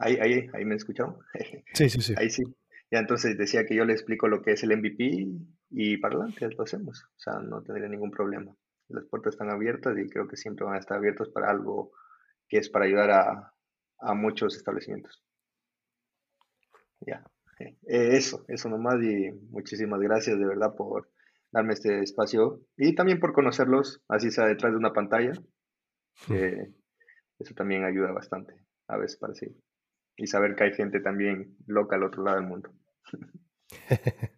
S3: Ahí, ahí, ahí me escucharon.
S1: Sí, sí, sí.
S3: Ahí sí. Ya entonces decía que yo le explico lo que es el MVP y para adelante lo hacemos. O sea, no tendría ningún problema. Las puertas están abiertas y creo que siempre van a estar abiertas para algo que es para ayudar a, a muchos establecimientos. Ya, eh, eso, eso nomás y muchísimas gracias de verdad por darme este espacio y también por conocerlos, así sea detrás de una pantalla. eso también ayuda bastante a veces para sí. Y saber que hay gente también loca al otro lado del mundo.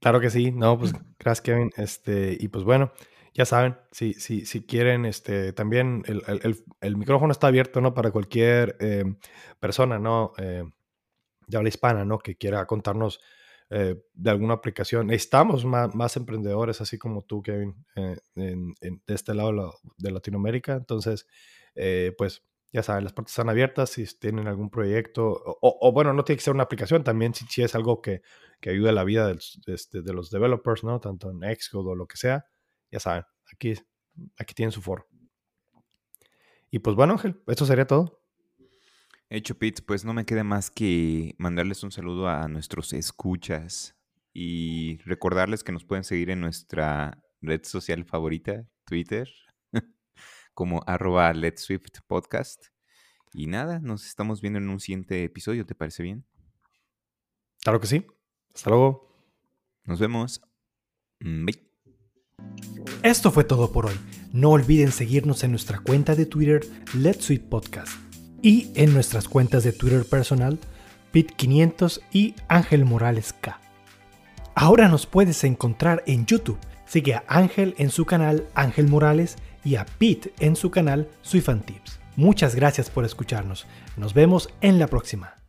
S1: claro que sí, no, pues gracias Kevin. Este, y pues bueno, ya saben, si, si, si quieren, este, también el, el, el micrófono está abierto, ¿no? Para cualquier eh, persona, ¿no? Eh, de habla hispana, ¿no? Que quiera contarnos eh, de alguna aplicación. Necesitamos más, más, emprendedores, así como tú, Kevin, en, de este lado de Latinoamérica. Entonces, pues, ya saben, las puertas están abiertas. Si tienen algún proyecto, o, o, bueno, no tiene que ser una aplicación, también si, es algo que, que ayude a la vida de, este, de los developers, ¿no? Tanto en Xcode o lo que sea ya saben, aquí, aquí tienen su foro. Y pues bueno, Ángel, esto sería todo.
S2: Hecho, Pete, pues no me queda más que mandarles un saludo a nuestros escuchas y recordarles que nos pueden seguir en nuestra red social favorita, Twitter, como arroba Let's Swift Podcast. Y nada, nos estamos viendo en un siguiente episodio, ¿te parece bien?
S1: Claro que sí. Hasta luego.
S2: Nos vemos. Mm, bye.
S4: Esto fue todo por hoy. No olviden seguirnos en nuestra cuenta de Twitter, Let's Sweet Podcast, y en nuestras cuentas de Twitter personal, Pit500 y Ángel Morales K. Ahora nos puedes encontrar en YouTube. Sigue a Ángel en su canal Ángel Morales y a Pete en su canal Tips. Muchas gracias por escucharnos. Nos vemos en la próxima.